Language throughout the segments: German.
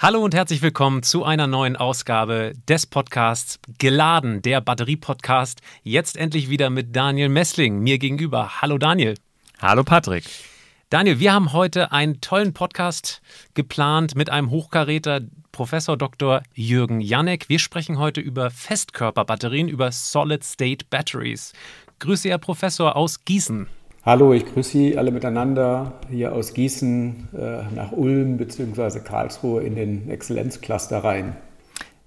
Hallo und herzlich willkommen zu einer neuen Ausgabe des Podcasts Geladen, der Batterie-Podcast. Jetzt endlich wieder mit Daniel Messling mir gegenüber. Hallo Daniel. Hallo Patrick. Daniel, wir haben heute einen tollen Podcast geplant mit einem Hochkaräter, Professor Dr. Jürgen Janek. Wir sprechen heute über Festkörperbatterien, über Solid-State Batteries. Grüße, Herr Professor aus Gießen. Hallo, ich grüße Sie alle miteinander hier aus Gießen äh, nach Ulm bzw. Karlsruhe in den Exzellenzcluster rein.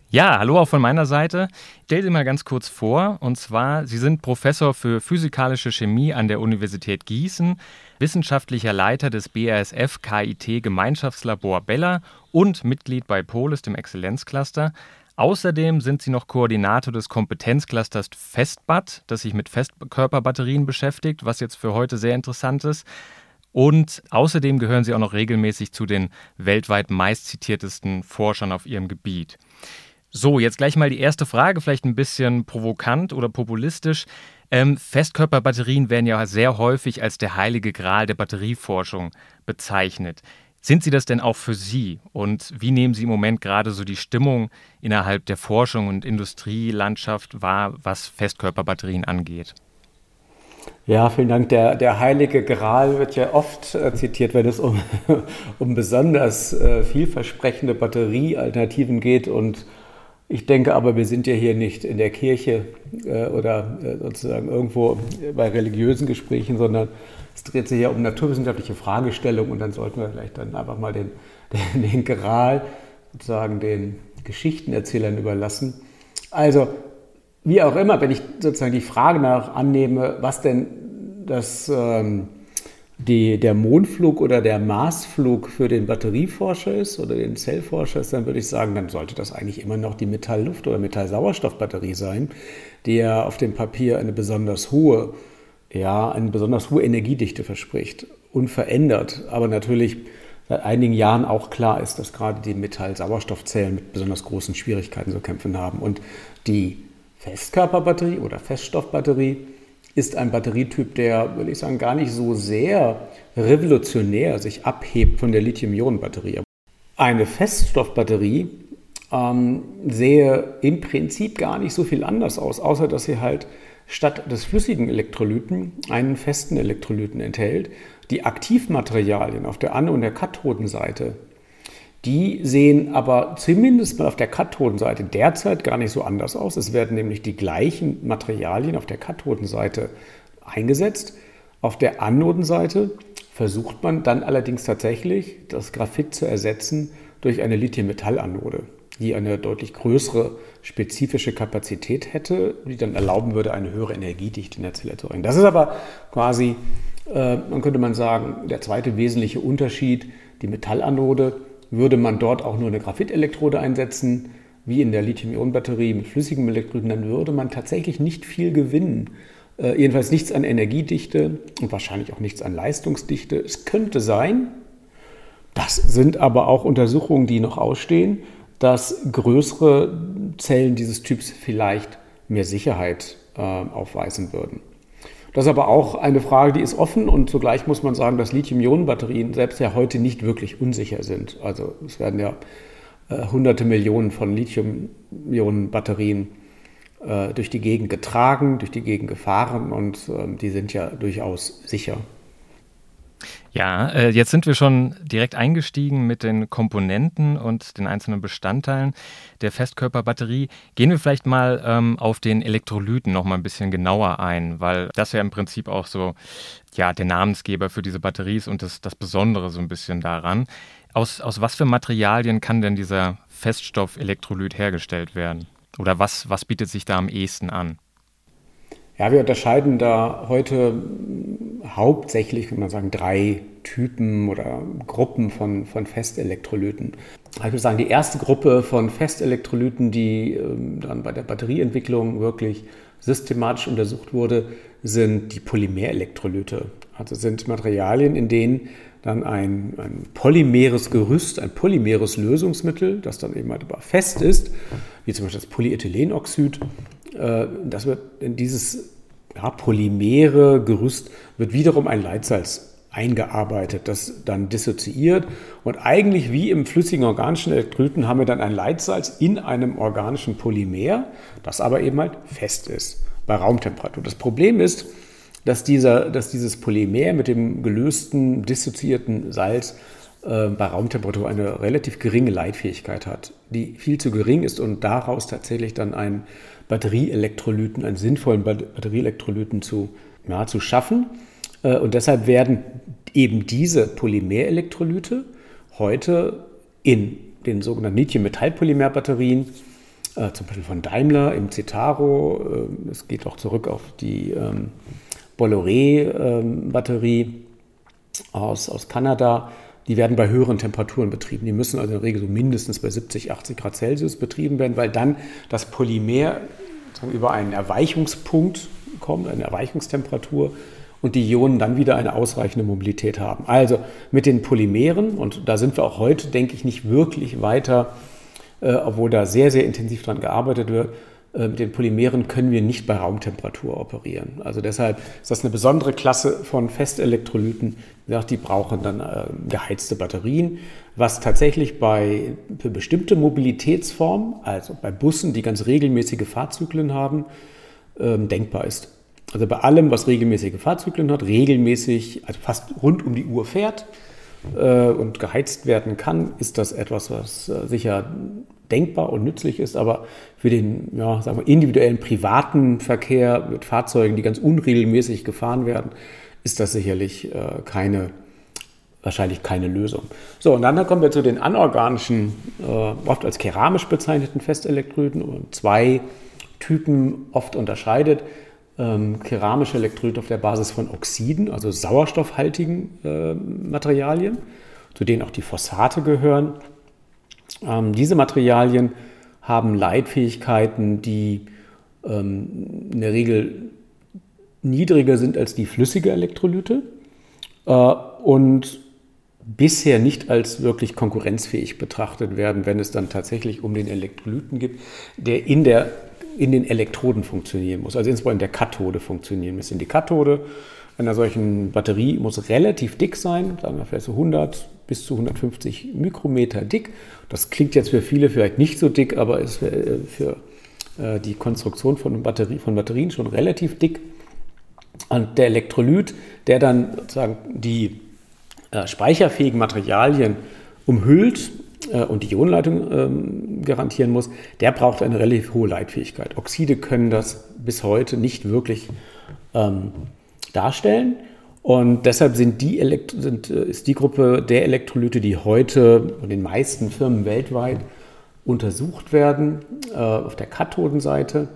Ja, hallo auch von meiner Seite. Stell Sie mal ganz kurz vor. Und zwar, Sie sind Professor für physikalische Chemie an der Universität Gießen, wissenschaftlicher Leiter des BASF KIT Gemeinschaftslabor Bella und Mitglied bei Polis, dem Exzellenzcluster. Außerdem sind sie noch Koordinator des Kompetenzclusters Festbat, das sich mit Festkörperbatterien beschäftigt, was jetzt für heute sehr interessant ist. Und außerdem gehören sie auch noch regelmäßig zu den weltweit meistzitiertesten Forschern auf ihrem Gebiet. So, jetzt gleich mal die erste Frage, vielleicht ein bisschen provokant oder populistisch. Ähm, Festkörperbatterien werden ja sehr häufig als der heilige Gral der Batterieforschung bezeichnet. Sind sie das denn auch für Sie? Und wie nehmen Sie im Moment gerade so die Stimmung innerhalb der Forschung und Industrielandschaft wahr, was Festkörperbatterien angeht? Ja, vielen Dank. Der, der heilige Gral wird ja oft äh, zitiert, wenn es um, um besonders äh, vielversprechende Batteriealternativen geht. Und ich denke aber, wir sind ja hier nicht in der Kirche äh, oder äh, sozusagen irgendwo bei religiösen Gesprächen, sondern es dreht sich ja um naturwissenschaftliche Fragestellungen und dann sollten wir vielleicht dann einfach mal den, den, den Gral sozusagen den Geschichtenerzählern überlassen. Also, wie auch immer, wenn ich sozusagen die Frage nach annehme, was denn das, ähm, die, der Mondflug oder der Marsflug für den Batterieforscher ist oder den Zellforscher ist, dann würde ich sagen, dann sollte das eigentlich immer noch die Metallluft- oder Metallsauerstoffbatterie sein, die ja auf dem Papier eine besonders hohe ja, eine besonders hohe Energiedichte verspricht, unverändert, aber natürlich seit einigen Jahren auch klar ist, dass gerade die Metall-Sauerstoffzellen mit besonders großen Schwierigkeiten zu kämpfen haben. Und die Festkörperbatterie oder Feststoffbatterie ist ein Batterietyp, der, würde ich sagen, gar nicht so sehr revolutionär sich abhebt von der Lithium-Ionen-Batterie. Eine Feststoffbatterie ähm, sehe im Prinzip gar nicht so viel anders aus, außer dass sie halt statt des flüssigen Elektrolyten einen festen Elektrolyten enthält. Die Aktivmaterialien auf der An- und der Kathodenseite, die sehen aber zumindest mal auf der Kathodenseite derzeit gar nicht so anders aus. Es werden nämlich die gleichen Materialien auf der Kathodenseite eingesetzt. Auf der Anodenseite versucht man dann allerdings tatsächlich das Graphit zu ersetzen durch eine Lithium-Metall-Anode die eine deutlich größere spezifische Kapazität hätte, die dann erlauben würde, eine höhere Energiedichte in der Zelle zu bringen. Das ist aber quasi, äh, man könnte man sagen, der zweite wesentliche Unterschied. Die Metallanode würde man dort auch nur eine Graphitelektrode einsetzen, wie in der Lithium-Ionen-Batterie mit flüssigem Elektrolyten, dann würde man tatsächlich nicht viel gewinnen. Äh, jedenfalls nichts an Energiedichte und wahrscheinlich auch nichts an Leistungsdichte. Es könnte sein, das sind aber auch Untersuchungen, die noch ausstehen, dass größere Zellen dieses Typs vielleicht mehr Sicherheit äh, aufweisen würden. Das ist aber auch eine Frage, die ist offen und zugleich muss man sagen, dass Lithium-Ionen-Batterien selbst ja heute nicht wirklich unsicher sind. Also es werden ja äh, hunderte Millionen von Lithium-Ionen-Batterien äh, durch die Gegend getragen, durch die Gegend gefahren und ähm, die sind ja durchaus sicher. Ja, äh, jetzt sind wir schon direkt eingestiegen mit den Komponenten und den einzelnen Bestandteilen der Festkörperbatterie. Gehen wir vielleicht mal ähm, auf den Elektrolyten noch mal ein bisschen genauer ein, weil das ja im Prinzip auch so ja, der Namensgeber für diese Batterie ist und das, das Besondere so ein bisschen daran. Aus, aus was für Materialien kann denn dieser Feststoff-Elektrolyt hergestellt werden? Oder was, was bietet sich da am ehesten an? Ja, wir unterscheiden da heute hauptsächlich, kann man sagen, drei Typen oder Gruppen von, von Festelektrolyten. Ich würde sagen, die erste Gruppe von Festelektrolyten, die ähm, dann bei der Batterieentwicklung wirklich systematisch untersucht wurde, sind die Polymerelektrolyte. Also sind Materialien, in denen dann ein, ein polymeres Gerüst, ein polymeres Lösungsmittel, das dann eben halt aber fest ist, wie zum Beispiel das Polyethylenoxid, das wird in dieses ja, polymere Gerüst wird wiederum ein Leitsalz eingearbeitet, das dann dissoziiert. Und eigentlich wie im flüssigen organischen Elektrolyten haben wir dann ein Leitsalz in einem organischen Polymer, das aber eben halt fest ist bei Raumtemperatur. Das Problem ist, dass, dieser, dass dieses Polymer mit dem gelösten, dissoziierten Salz äh, bei Raumtemperatur eine relativ geringe Leitfähigkeit hat, die viel zu gering ist und daraus tatsächlich dann einen Batterieelektrolyten, einen sinnvollen Batterieelektrolyten zu, ja, zu schaffen. Äh, und deshalb werden eben diese Polymerelektrolyte heute in den sogenannten Lithium-Metall-Polymer-Batterien, äh, zum Beispiel von Daimler im Citaro, äh, es geht auch zurück auf die ähm, Bolloré-Batterie ähm, aus, aus Kanada, die werden bei höheren Temperaturen betrieben. Die müssen also in der Regel so mindestens bei 70, 80 Grad Celsius betrieben werden, weil dann das Polymer über einen Erweichungspunkt kommt, eine Erweichungstemperatur und die Ionen dann wieder eine ausreichende Mobilität haben. Also mit den Polymeren, und da sind wir auch heute, denke ich, nicht wirklich weiter, äh, obwohl da sehr, sehr intensiv dran gearbeitet wird, äh, mit den Polymeren können wir nicht bei Raumtemperatur operieren. Also deshalb ist das eine besondere Klasse von Festelektrolyten. Die brauchen dann äh, geheizte Batterien, was tatsächlich bei für bestimmte Mobilitätsformen, also bei Bussen, die ganz regelmäßige Fahrzyklen haben, ähm, denkbar ist. Also bei allem, was regelmäßige Fahrzyklen hat, regelmäßig, also fast rund um die Uhr fährt äh, und geheizt werden kann, ist das etwas, was sicher denkbar und nützlich ist, aber für den ja, sagen wir, individuellen privaten Verkehr mit Fahrzeugen, die ganz unregelmäßig gefahren werden, ist das sicherlich äh, keine, wahrscheinlich keine Lösung. So, und dann kommen wir zu den anorganischen, äh, oft als keramisch bezeichneten Festelektrolyten und zwei Typen oft unterscheidet. Ähm, keramische Elektrolyte auf der Basis von Oxiden, also sauerstoffhaltigen äh, Materialien, zu denen auch die Phosphate gehören. Ähm, diese Materialien haben Leitfähigkeiten, die ähm, in der Regel niedriger sind als die flüssige Elektrolyte äh, und bisher nicht als wirklich konkurrenzfähig betrachtet werden, wenn es dann tatsächlich um den Elektrolyten geht, der in, der, in den Elektroden funktionieren muss, also insbesondere in der Kathode funktionieren muss. In die Kathode einer solchen Batterie muss relativ dick sein, sagen wir vielleicht so 100 bis zu 150 Mikrometer dick. Das klingt jetzt für viele vielleicht nicht so dick, aber ist für, für äh, die Konstruktion von, Batterie, von Batterien schon relativ dick. Und der Elektrolyt, der dann sozusagen die äh, speicherfähigen Materialien umhüllt äh, und die Ionenleitung ähm, garantieren muss, der braucht eine relativ hohe Leitfähigkeit. Oxide können das bis heute nicht wirklich ähm, darstellen. Und deshalb sind die sind, äh, ist die Gruppe der Elektrolyte, die heute von den meisten Firmen weltweit untersucht werden, äh, auf der Kathodenseite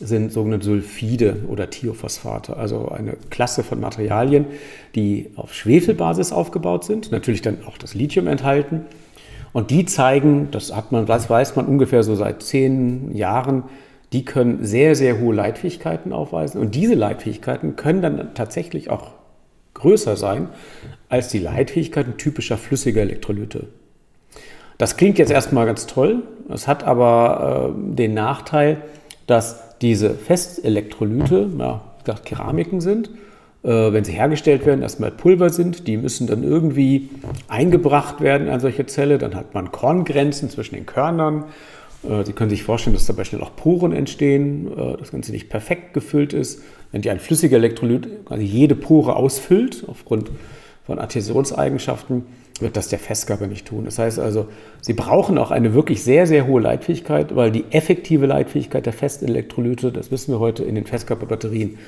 sind sogenannte Sulfide oder Thiophosphate, also eine Klasse von Materialien, die auf Schwefelbasis aufgebaut sind, natürlich dann auch das Lithium enthalten. Und die zeigen, das hat man, das weiß man ungefähr so seit zehn Jahren, die können sehr, sehr hohe Leitfähigkeiten aufweisen. Und diese Leitfähigkeiten können dann tatsächlich auch größer sein als die Leitfähigkeiten typischer flüssiger Elektrolyte. Das klingt jetzt erstmal ganz toll, es hat aber äh, den Nachteil, dass diese Festelektrolyte, ja, gesagt, Keramiken sind, äh, wenn sie hergestellt werden, erstmal Pulver sind, die müssen dann irgendwie eingebracht werden an solche Zelle, dann hat man Korngrenzen zwischen den Körnern äh, Sie können sich vorstellen, dass dabei schnell auch Poren entstehen, äh, das Ganze nicht perfekt gefüllt ist. Wenn die ein flüssiger Elektrolyt quasi jede Pore ausfüllt, aufgrund von Adhäsionseigenschaften, wird das der Festkörper nicht tun. Das heißt also, Sie brauchen auch eine wirklich sehr, sehr hohe Leitfähigkeit, weil die effektive Leitfähigkeit der Festelektrolyte, das wissen wir heute in den Festkörperbatterien,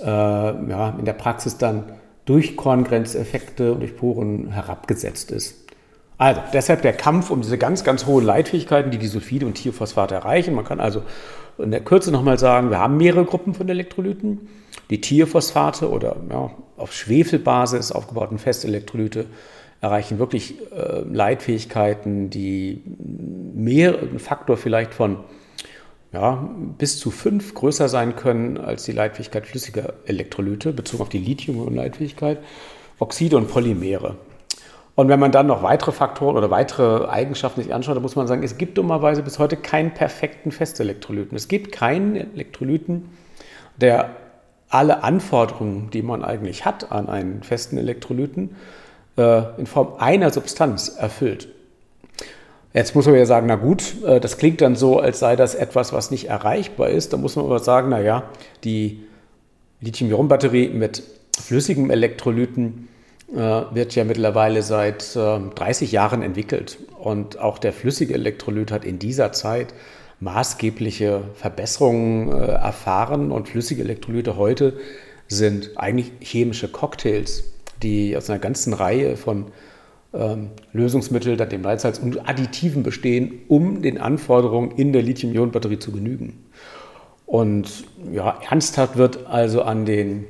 äh, ja, in der Praxis dann durch Korngrenzeffekte und durch Poren herabgesetzt ist. Also deshalb der Kampf um diese ganz, ganz hohen Leitfähigkeiten, die die Sulfide und Thiophosphate erreichen. Man kann also in der Kürze nochmal sagen, wir haben mehrere Gruppen von Elektrolyten Die Tierphosphate oder ja, auf Schwefelbasis aufgebauten Festelektrolyte erreichen wirklich äh, Leitfähigkeiten, die mehr, ein Faktor vielleicht von ja, bis zu fünf größer sein können als die Leitfähigkeit flüssiger Elektrolyte, bezogen auf die Lithium-Ionen-Leitfähigkeit, Oxide und Polymere. Und wenn man dann noch weitere Faktoren oder weitere Eigenschaften sich anschaut, dann muss man sagen, es gibt dummerweise bis heute keinen perfekten Festelektrolyten. Es gibt keinen Elektrolyten, der alle Anforderungen, die man eigentlich hat an einen festen Elektrolyten, in Form einer Substanz erfüllt. Jetzt muss man ja sagen, na gut, äh, das klingt dann so, als sei das etwas, was nicht erreichbar ist. Da muss man aber sagen, na ja, die Lithium-Ionen-Batterie mit flüssigem Elektrolyten äh, wird ja mittlerweile seit 30 Jahren entwickelt. Und auch der flüssige Elektrolyt hat in dieser Zeit maßgebliche Verbesserungen erfahren. Und flüssige Elektrolyte heute sind eigentlich chemische Cocktails die aus einer ganzen Reihe von ähm, Lösungsmitteln, dem Leitsalz und Additiven bestehen, um den Anforderungen in der Lithium-Ionen-Batterie zu genügen. Und ja, ernsthaft wird also an den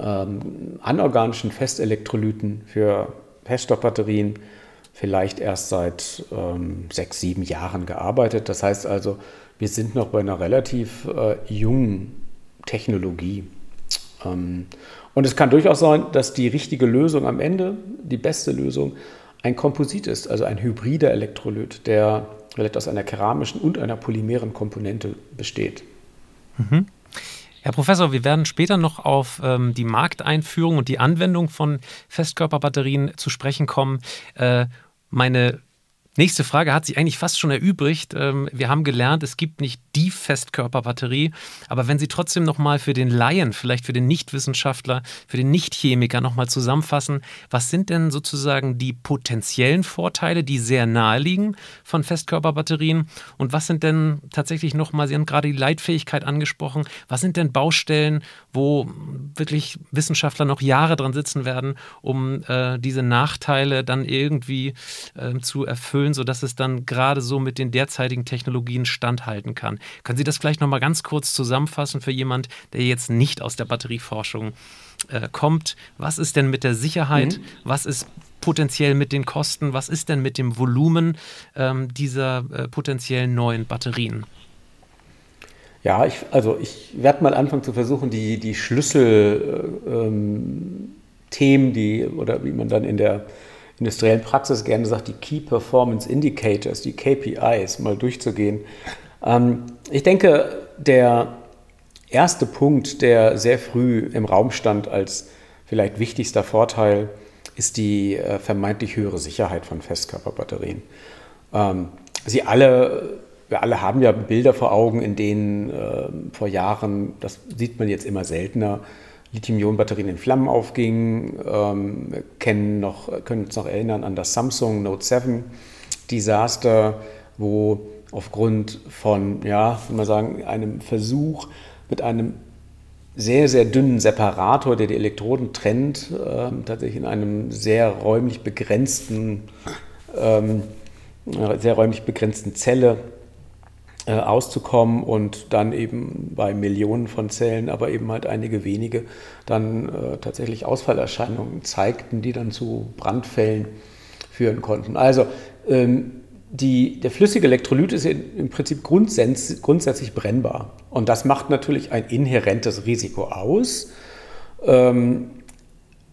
ähm, anorganischen Festelektrolyten für Feststoffbatterien vielleicht erst seit ähm, sechs, sieben Jahren gearbeitet. Das heißt also, wir sind noch bei einer relativ äh, jungen Technologie. Ähm, und es kann durchaus sein, dass die richtige Lösung am Ende, die beste Lösung, ein Komposit ist, also ein hybrider Elektrolyt, der vielleicht aus einer keramischen und einer polymeren Komponente besteht. Mhm. Herr Professor, wir werden später noch auf ähm, die Markteinführung und die Anwendung von Festkörperbatterien zu sprechen kommen. Äh, meine Nächste Frage hat sich eigentlich fast schon erübrigt. Ähm, wir haben gelernt, es gibt nicht die Festkörperbatterie, aber wenn Sie trotzdem nochmal für den Laien, vielleicht für den Nichtwissenschaftler, für den Nichtchemiker nochmal zusammenfassen, was sind denn sozusagen die potenziellen Vorteile, die sehr nahe liegen von Festkörperbatterien und was sind denn tatsächlich nochmal, Sie haben gerade die Leitfähigkeit angesprochen, was sind denn Baustellen, wo wirklich Wissenschaftler noch Jahre dran sitzen werden, um äh, diese Nachteile dann irgendwie äh, zu erfüllen? Erfüllen, sodass es dann gerade so mit den derzeitigen Technologien standhalten kann. Können Sie das vielleicht nochmal ganz kurz zusammenfassen für jemand, der jetzt nicht aus der Batterieforschung äh, kommt? Was ist denn mit der Sicherheit? Mhm. Was ist potenziell mit den Kosten? Was ist denn mit dem Volumen ähm, dieser äh, potenziellen neuen Batterien? Ja, ich, also ich werde mal anfangen zu versuchen, die, die Schlüsselthemen, äh, ähm, die, oder wie man dann in der industriellen Praxis gerne sagt, die Key Performance Indicators, die KPIs, mal durchzugehen. Ähm, ich denke, der erste Punkt, der sehr früh im Raum stand als vielleicht wichtigster Vorteil, ist die äh, vermeintlich höhere Sicherheit von Festkörperbatterien. Ähm, sie alle, wir alle haben ja Bilder vor Augen, in denen äh, vor Jahren, das sieht man jetzt immer seltener, Lithium-Ionen-Batterien in Flammen aufgingen. Ähm, kennen noch, können uns noch erinnern an das Samsung Note 7 Desaster, wo aufgrund von, ja, würde man sagen, einem Versuch mit einem sehr, sehr dünnen Separator, der die Elektroden trennt, äh, tatsächlich in einem sehr räumlich begrenzten, ähm, sehr räumlich begrenzten Zelle äh, auszukommen und dann eben bei Millionen von Zellen, aber eben halt einige wenige, dann äh, tatsächlich Ausfallerscheinungen zeigten, die dann zu Brandfällen führen konnten. Also ähm, die, der flüssige Elektrolyt ist im Prinzip grundsätzlich, grundsätzlich brennbar. Und das macht natürlich ein inhärentes Risiko aus, ähm,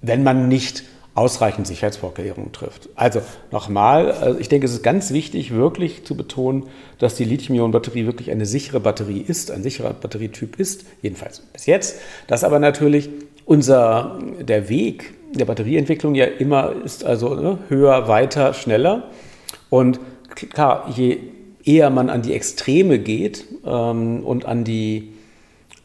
wenn man nicht ausreichend Sicherheitsvorkehrungen trifft. Also nochmal, also ich denke, es ist ganz wichtig, wirklich zu betonen, dass die Lithium-Ionen-Batterie wirklich eine sichere Batterie ist, ein sicherer Batterietyp ist, jedenfalls bis jetzt. Dass aber natürlich unser, der Weg der Batterieentwicklung ja immer ist, also ne, höher, weiter, schneller. Und klar, je eher man an die Extreme geht ähm, und an die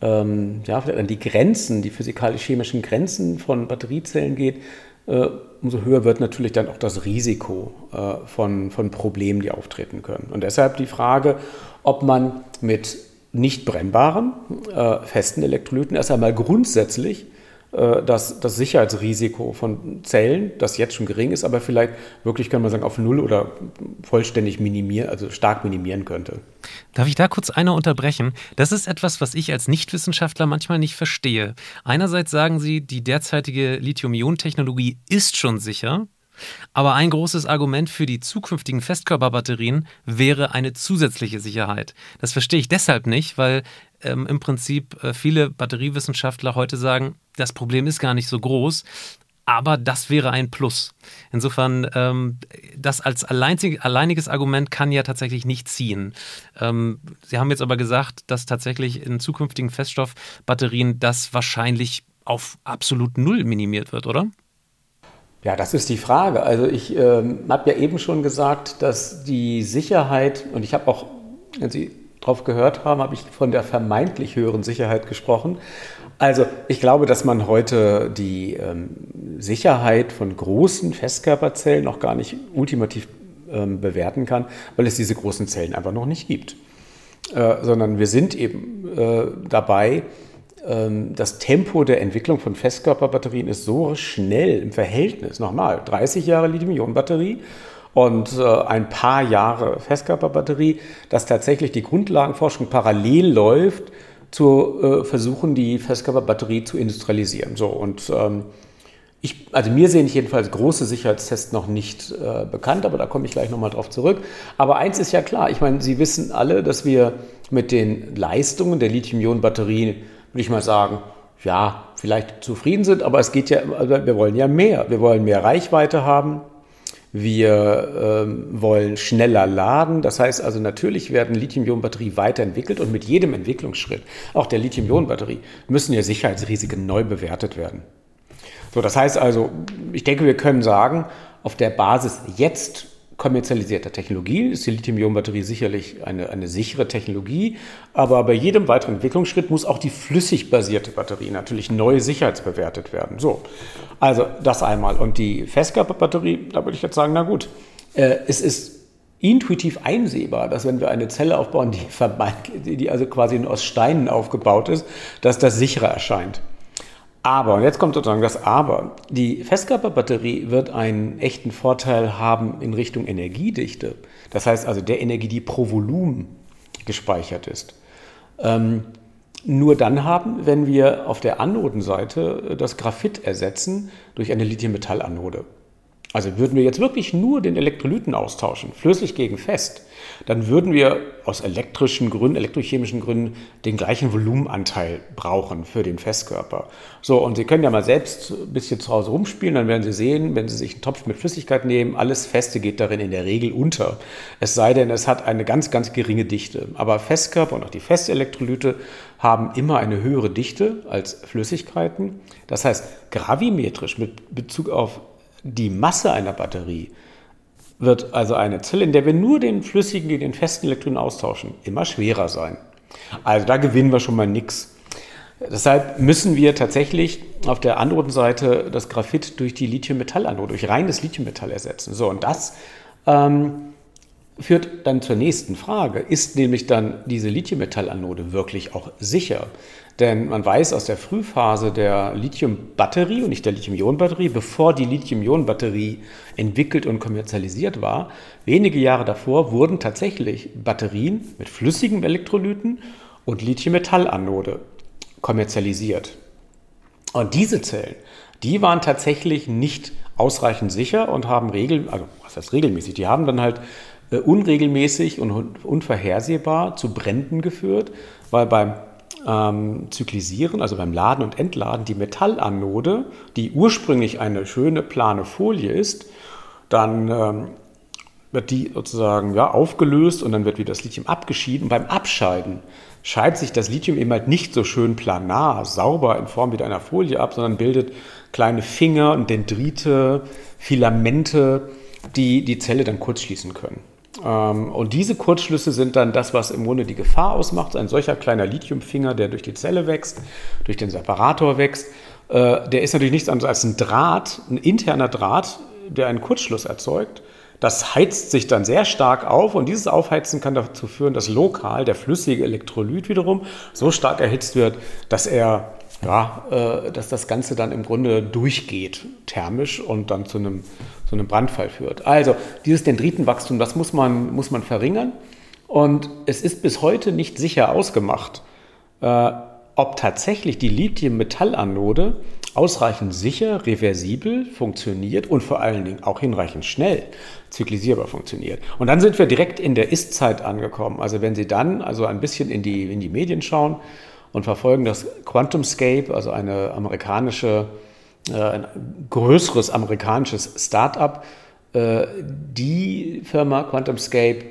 ähm, ja, an die Grenzen, die physikalisch-chemischen Grenzen von Batteriezellen geht, äh, umso höher wird natürlich dann auch das Risiko äh, von, von Problemen, die auftreten können. Und deshalb die Frage, ob man mit nicht brennbaren, äh, festen Elektrolyten erst einmal grundsätzlich äh, das, das Sicherheitsrisiko von Zellen, das jetzt schon gering ist, aber vielleicht wirklich, kann man sagen, auf null oder vollständig minimieren, also stark minimieren könnte. Darf ich da kurz einer unterbrechen? Das ist etwas, was ich als Nichtwissenschaftler manchmal nicht verstehe. Einerseits sagen Sie, die derzeitige Lithium-Ionen-Technologie ist schon sicher. Aber ein großes Argument für die zukünftigen Festkörperbatterien wäre eine zusätzliche Sicherheit. Das verstehe ich deshalb nicht, weil ähm, im Prinzip äh, viele Batteriewissenschaftler heute sagen, das Problem ist gar nicht so groß. Aber das wäre ein Plus. Insofern, ähm, das als alleinzig, alleiniges Argument kann ja tatsächlich nicht ziehen. Ähm, Sie haben jetzt aber gesagt, dass tatsächlich in zukünftigen Feststoffbatterien das wahrscheinlich auf absolut null minimiert wird, oder? Ja, das ist die Frage. Also ich ähm, habe ja eben schon gesagt, dass die Sicherheit, und ich habe auch, wenn Sie drauf gehört haben, habe ich von der vermeintlich höheren Sicherheit gesprochen. Also ich glaube, dass man heute die ähm, Sicherheit von großen Festkörperzellen noch gar nicht ultimativ ähm, bewerten kann, weil es diese großen Zellen einfach noch nicht gibt. Äh, sondern wir sind eben äh, dabei, das Tempo der Entwicklung von Festkörperbatterien ist so schnell im Verhältnis, nochmal, 30 Jahre Lithium-Ionen-Batterie und äh, ein paar Jahre Festkörperbatterie, dass tatsächlich die Grundlagenforschung parallel läuft zu äh, versuchen, die Festkörperbatterie zu industrialisieren. So und ähm, ich, also mir sehen jedenfalls große Sicherheitstests noch nicht äh, bekannt, aber da komme ich gleich nochmal drauf zurück. Aber eins ist ja klar, ich meine, Sie wissen alle, dass wir mit den Leistungen der Lithium-Ionen-Batterien, würde ich mal sagen, ja, vielleicht zufrieden sind, aber es geht ja, also wir wollen ja mehr. Wir wollen mehr Reichweite haben, wir ähm, wollen schneller laden. Das heißt also, natürlich werden Lithium-Ionen-Batterie weiterentwickelt und mit jedem Entwicklungsschritt, auch der Lithium-Ionen-Batterie, müssen ja Sicherheitsrisiken neu bewertet werden. So, das heißt also, ich denke, wir können sagen, auf der Basis jetzt kommerzialisierter Technologie ist die Lithium-Ionen-Batterie sicherlich eine, eine sichere Technologie, aber bei jedem weiteren Entwicklungsschritt muss auch die flüssig basierte Batterie natürlich neu sicherheitsbewertet werden. So, also das einmal. Und die Festkörperbatterie, da würde ich jetzt sagen, na gut, äh, es ist intuitiv einsehbar, dass wenn wir eine Zelle aufbauen, die, die also quasi aus Steinen aufgebaut ist, dass das sicherer erscheint. Aber, und jetzt kommt sozusagen das Aber, die Festkörperbatterie wird einen echten Vorteil haben in Richtung Energiedichte. Das heißt also der Energie, die pro Volumen gespeichert ist. Ähm, nur dann haben, wenn wir auf der Anodenseite das Graphit ersetzen durch eine Lithium-Metall-Anode. Also würden wir jetzt wirklich nur den Elektrolyten austauschen, flüssig gegen fest, dann würden wir aus elektrischen Gründen, elektrochemischen Gründen den gleichen Volumenanteil brauchen für den Festkörper. So, und Sie können ja mal selbst ein bisschen zu Hause rumspielen, dann werden Sie sehen, wenn Sie sich einen Topf mit Flüssigkeit nehmen, alles Feste geht darin in der Regel unter. Es sei denn, es hat eine ganz, ganz geringe Dichte. Aber Festkörper und auch die Festelektrolyte haben immer eine höhere Dichte als Flüssigkeiten. Das heißt, gravimetrisch mit Bezug auf die Masse einer Batterie wird also eine Zelle, in der wir nur den flüssigen gegen den festen Elektronen austauschen, immer schwerer sein. Also da gewinnen wir schon mal nichts. Deshalb müssen wir tatsächlich auf der Anodenseite das Graphit durch die Lithium-Metall-Anode, durch reines Lithium-Metall ersetzen. So, und das ähm, führt dann zur nächsten Frage. Ist nämlich dann diese Lithium-Metall-Anode wirklich auch sicher? Denn man weiß aus der Frühphase der Lithium-Batterie und nicht der Lithium-Ionen-Batterie, bevor die Lithium-Ionen-Batterie entwickelt und kommerzialisiert war, wenige Jahre davor wurden tatsächlich Batterien mit flüssigem Elektrolyten und Lithium-Metall-Anode kommerzialisiert. Und diese Zellen, die waren tatsächlich nicht ausreichend sicher und haben regel, also was heißt regelmäßig, die haben dann halt äh, unregelmäßig und unvorhersehbar zu Bränden geführt, weil beim ähm, Zyklisieren, also beim Laden und Entladen, die Metallanode, die ursprünglich eine schöne plane Folie ist, dann ähm, wird die sozusagen ja, aufgelöst und dann wird wieder das Lithium abgeschieden. Und beim Abscheiden scheidet sich das Lithium eben halt nicht so schön planar, sauber in Form wieder einer Folie ab, sondern bildet kleine Finger und Dendrite, Filamente, die die Zelle dann kurzschließen können. Ähm, und diese Kurzschlüsse sind dann das, was im Grunde die Gefahr ausmacht. Ein solcher kleiner Lithiumfinger, der durch die Zelle wächst, durch den Separator wächst, äh, der ist natürlich nichts anderes als ein Draht, ein interner Draht, der einen Kurzschluss erzeugt. Das heizt sich dann sehr stark auf und dieses Aufheizen kann dazu führen, dass lokal der flüssige Elektrolyt wiederum so stark erhitzt wird, dass er ja, äh, dass das Ganze dann im Grunde durchgeht, thermisch und dann zu einem, zu einem Brandfall führt. Also dieses Dendritenwachstum, das muss man, muss man verringern. Und es ist bis heute nicht sicher ausgemacht, äh, ob tatsächlich die Lithium-Metallanode ausreichend sicher, reversibel funktioniert und vor allen Dingen auch hinreichend schnell zyklisierbar funktioniert. Und dann sind wir direkt in der Ist-Zeit angekommen. Also wenn Sie dann also ein bisschen in die, in die Medien schauen und verfolgen das QuantumScape, also eine amerikanische, ein größeres amerikanisches Start-up, äh, die Firma QuantumScape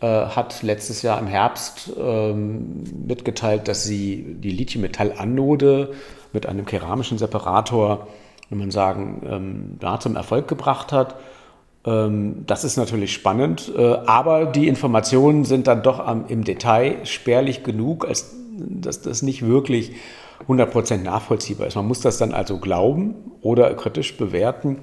äh, hat letztes Jahr im Herbst ähm, mitgeteilt, dass sie die Lithium-Metall-Anode mit einem keramischen Separator, wenn man sagen, ähm, ja, zum Erfolg gebracht hat. Ähm, das ist natürlich spannend, äh, aber die Informationen sind dann doch im Detail spärlich genug, als dass das nicht wirklich 100% nachvollziehbar ist. Man muss das dann also glauben oder kritisch bewerten.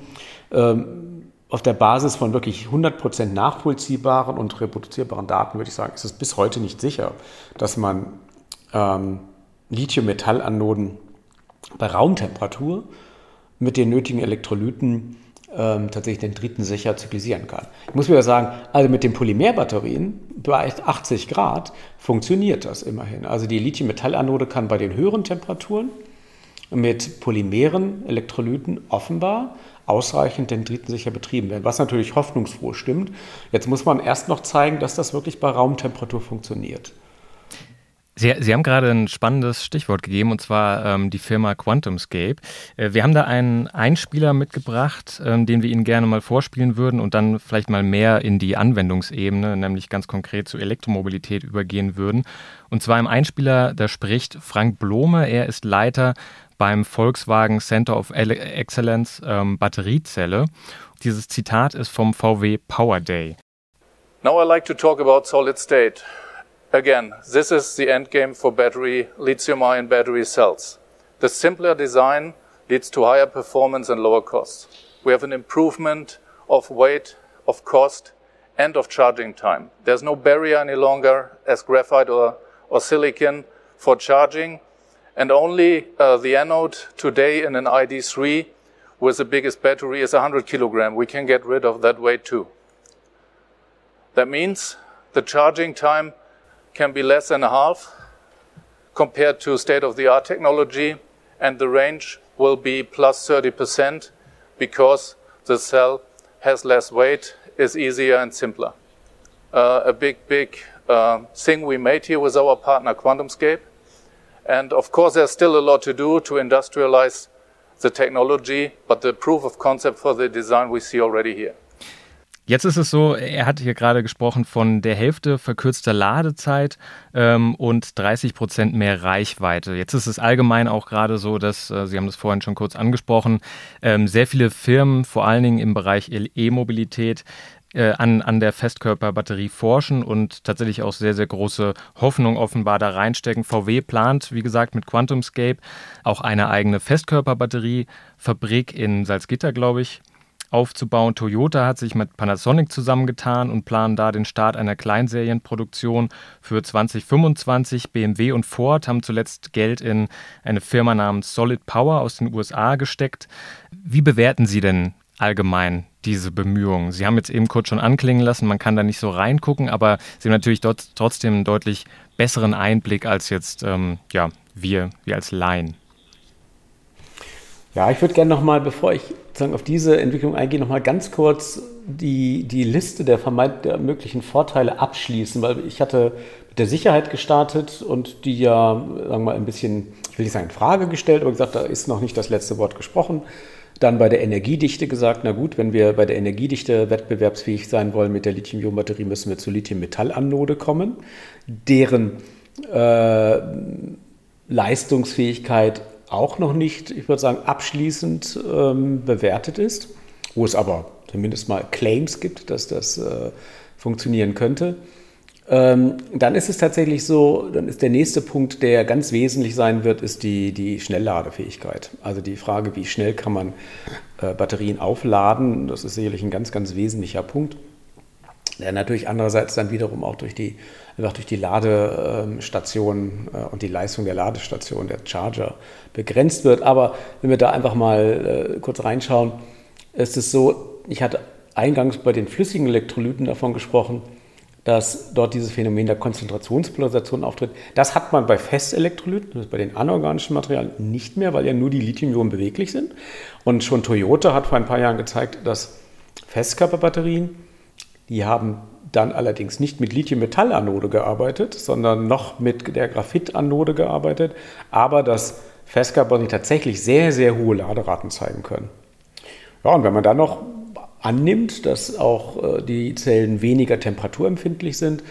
Ähm, auf der Basis von wirklich 100% nachvollziehbaren und reproduzierbaren Daten würde ich sagen, ist es bis heute nicht sicher, dass man ähm, Lithium-Metall-Anoden bei Raumtemperatur mit den nötigen Elektrolyten ähm, tatsächlich den dritten sicher zyklisieren kann. Ich muss wieder sagen, also mit den Polymerbatterien bei 80 Grad funktioniert das immerhin. Also die Lithium-Metall-Anode kann bei den höheren Temperaturen mit polymeren Elektrolyten offenbar ausreichend dendritensicher betrieben werden, was natürlich hoffnungsfroh stimmt. Jetzt muss man erst noch zeigen, dass das wirklich bei Raumtemperatur funktioniert. Sie, Sie, haben gerade ein spannendes Stichwort gegeben, und zwar ähm, die Firma QuantumScape. Äh, wir haben da einen Einspieler mitgebracht, ähm, den wir Ihnen gerne mal vorspielen würden und dann vielleicht mal mehr in die Anwendungsebene, nämlich ganz konkret zur Elektromobilität übergehen würden. Und zwar im Einspieler, da spricht Frank Blome, er ist Leiter beim Volkswagen Center of Excellence ähm, Batteriezelle. Dieses Zitat ist vom VW Power Day. Now I like to talk about solid state. Again, this is the end game for battery lithium-ion battery cells. The simpler design leads to higher performance and lower costs. We have an improvement of weight, of cost, and of charging time. There's no barrier any longer as graphite or, or silicon for charging and only uh, the anode today in an ID3 with the biggest battery is 100 kilogram. We can get rid of that weight too. That means the charging time can be less than a half compared to state-of-the-art technology, and the range will be plus 30% because the cell has less weight, is easier and simpler. Uh, a big, big uh, thing we made here with our partner QuantumScape And of course, there's still a lot to do to industrialize the technology, but the proof of concept for the design we see already here. Jetzt ist es so, er hat hier gerade gesprochen von der Hälfte verkürzter Ladezeit ähm, und 30 Prozent mehr Reichweite. Jetzt ist es allgemein auch gerade so, dass, äh, Sie haben das vorhin schon kurz angesprochen, ähm, sehr viele Firmen, vor allen Dingen im Bereich E-Mobilität, äh, an, an der Festkörperbatterie forschen und tatsächlich auch sehr, sehr große Hoffnung offenbar da reinstecken. VW plant, wie gesagt, mit QuantumScape auch eine eigene Festkörperbatteriefabrik in Salzgitter, glaube ich, aufzubauen. Toyota hat sich mit Panasonic zusammengetan und planen da den Start einer Kleinserienproduktion für 2025. BMW und Ford haben zuletzt Geld in eine Firma namens Solid Power aus den USA gesteckt. Wie bewerten Sie denn allgemein diese Bemühungen? Sie haben jetzt eben kurz schon anklingen lassen, man kann da nicht so reingucken, aber Sie haben natürlich dort trotzdem einen deutlich besseren Einblick als jetzt ähm, ja, wir, wir als Laien. Ja, ich würde gerne nochmal, bevor ich sozusagen auf diese Entwicklung eingehe, nochmal ganz kurz die, die Liste der, der möglichen Vorteile abschließen, weil ich hatte mit der Sicherheit gestartet und die ja, sagen wir mal, ein bisschen, ich will nicht sagen in Frage gestellt, aber gesagt, da ist noch nicht das letzte Wort gesprochen. Dann bei der Energiedichte gesagt, na gut, wenn wir bei der Energiedichte wettbewerbsfähig sein wollen mit der Lithium-Ionen-Batterie, müssen wir zur Lithium-Metall-Anode kommen, deren äh, Leistungsfähigkeit auch noch nicht, ich würde sagen, abschließend ähm, bewertet ist, wo es aber zumindest mal Claims gibt, dass das äh, funktionieren könnte. Ähm, dann ist es tatsächlich so, dann ist der nächste Punkt, der ganz wesentlich sein wird, ist die, die Schnellladefähigkeit. Also die Frage, wie schnell kann man äh, Batterien aufladen, das ist sicherlich ein ganz, ganz wesentlicher Punkt, der natürlich andererseits dann wiederum auch durch die einfach durch die Ladestation äh, und die Leistung der Ladestation, der Charger, begrenzt wird. Aber wenn wir da einfach mal äh, kurz reinschauen, ist es so, ich hatte eingangs bei den flüssigen Elektrolyten davon gesprochen, dass dort dieses Phänomen der Konzentrationspolarisation auftritt. Das hat man bei Festelektrolyten, bei den anorganischen Materialien nicht mehr, weil ja nur die Lithium-Ionen beweglich sind. Und schon Toyota hat vor ein paar Jahren gezeigt, dass Festkörperbatterien, die haben dann allerdings nicht mit Lithium-Metall-Anode gearbeitet, sondern noch mit der Graphit-Anode gearbeitet, aber dass Festkörperbatterien tatsächlich sehr, sehr hohe Laderaten zeigen können. Ja, und wenn man dann noch annimmt, dass auch äh, die Zellen weniger temperaturempfindlich sind,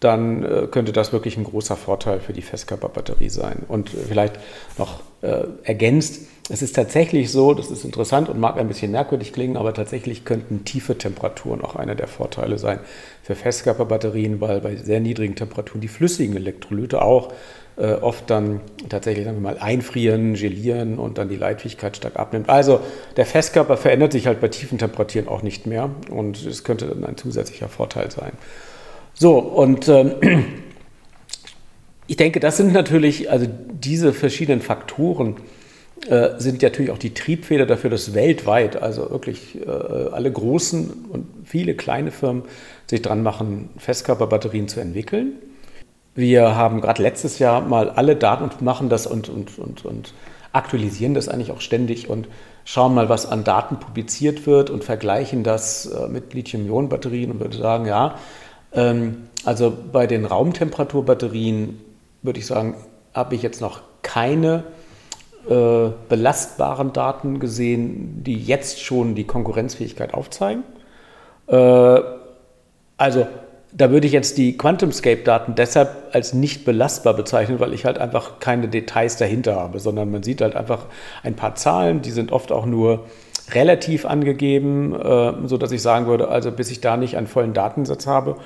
dann äh, könnte das wirklich ein großer Vorteil für die Festkörperbatterie sein. Und vielleicht noch äh, ergänzt, es ist tatsächlich so, das ist interessant und mag ein bisschen merkwürdig klingen, aber tatsächlich könnten tiefe Temperaturen auch einer der Vorteile sein für Festkörperbatterien, weil bei sehr niedrigen Temperaturen die flüssigen Elektrolyte auch äh, oft dann tatsächlich sagen wir mal einfrieren, gelieren und dann die Leitfähigkeit stark abnimmt. Also der Festkörper verändert sich halt bei tiefen Temperaturen auch nicht mehr und es könnte dann ein zusätzlicher Vorteil sein. So, und ähm, ich denke, das sind natürlich, also diese verschiedenen Faktoren sind natürlich auch die Triebfeder dafür, dass weltweit, also wirklich äh, alle großen und viele kleine Firmen sich dran machen, Festkörperbatterien zu entwickeln. Wir haben gerade letztes Jahr mal alle Daten und machen das und, und, und, und aktualisieren das eigentlich auch ständig und schauen mal, was an Daten publiziert wird und vergleichen das äh, mit Lithium-Ionen-Batterien und würde sagen, ja, ähm, also bei den Raumtemperaturbatterien würde ich sagen, habe ich jetzt noch keine äh, belastbaren Daten gesehen, die jetzt schon die Konkurrenzfähigkeit aufzeigen. Äh, also da würde ich jetzt die QuantumScape-Daten deshalb als nicht belastbar bezeichnen, weil ich halt einfach keine Details dahinter habe, sondern man sieht halt einfach ein paar Zahlen, die sind oft auch nur relativ angegeben, äh, sodass ich sagen würde, also bis ich da nicht einen vollen Datensatz habe,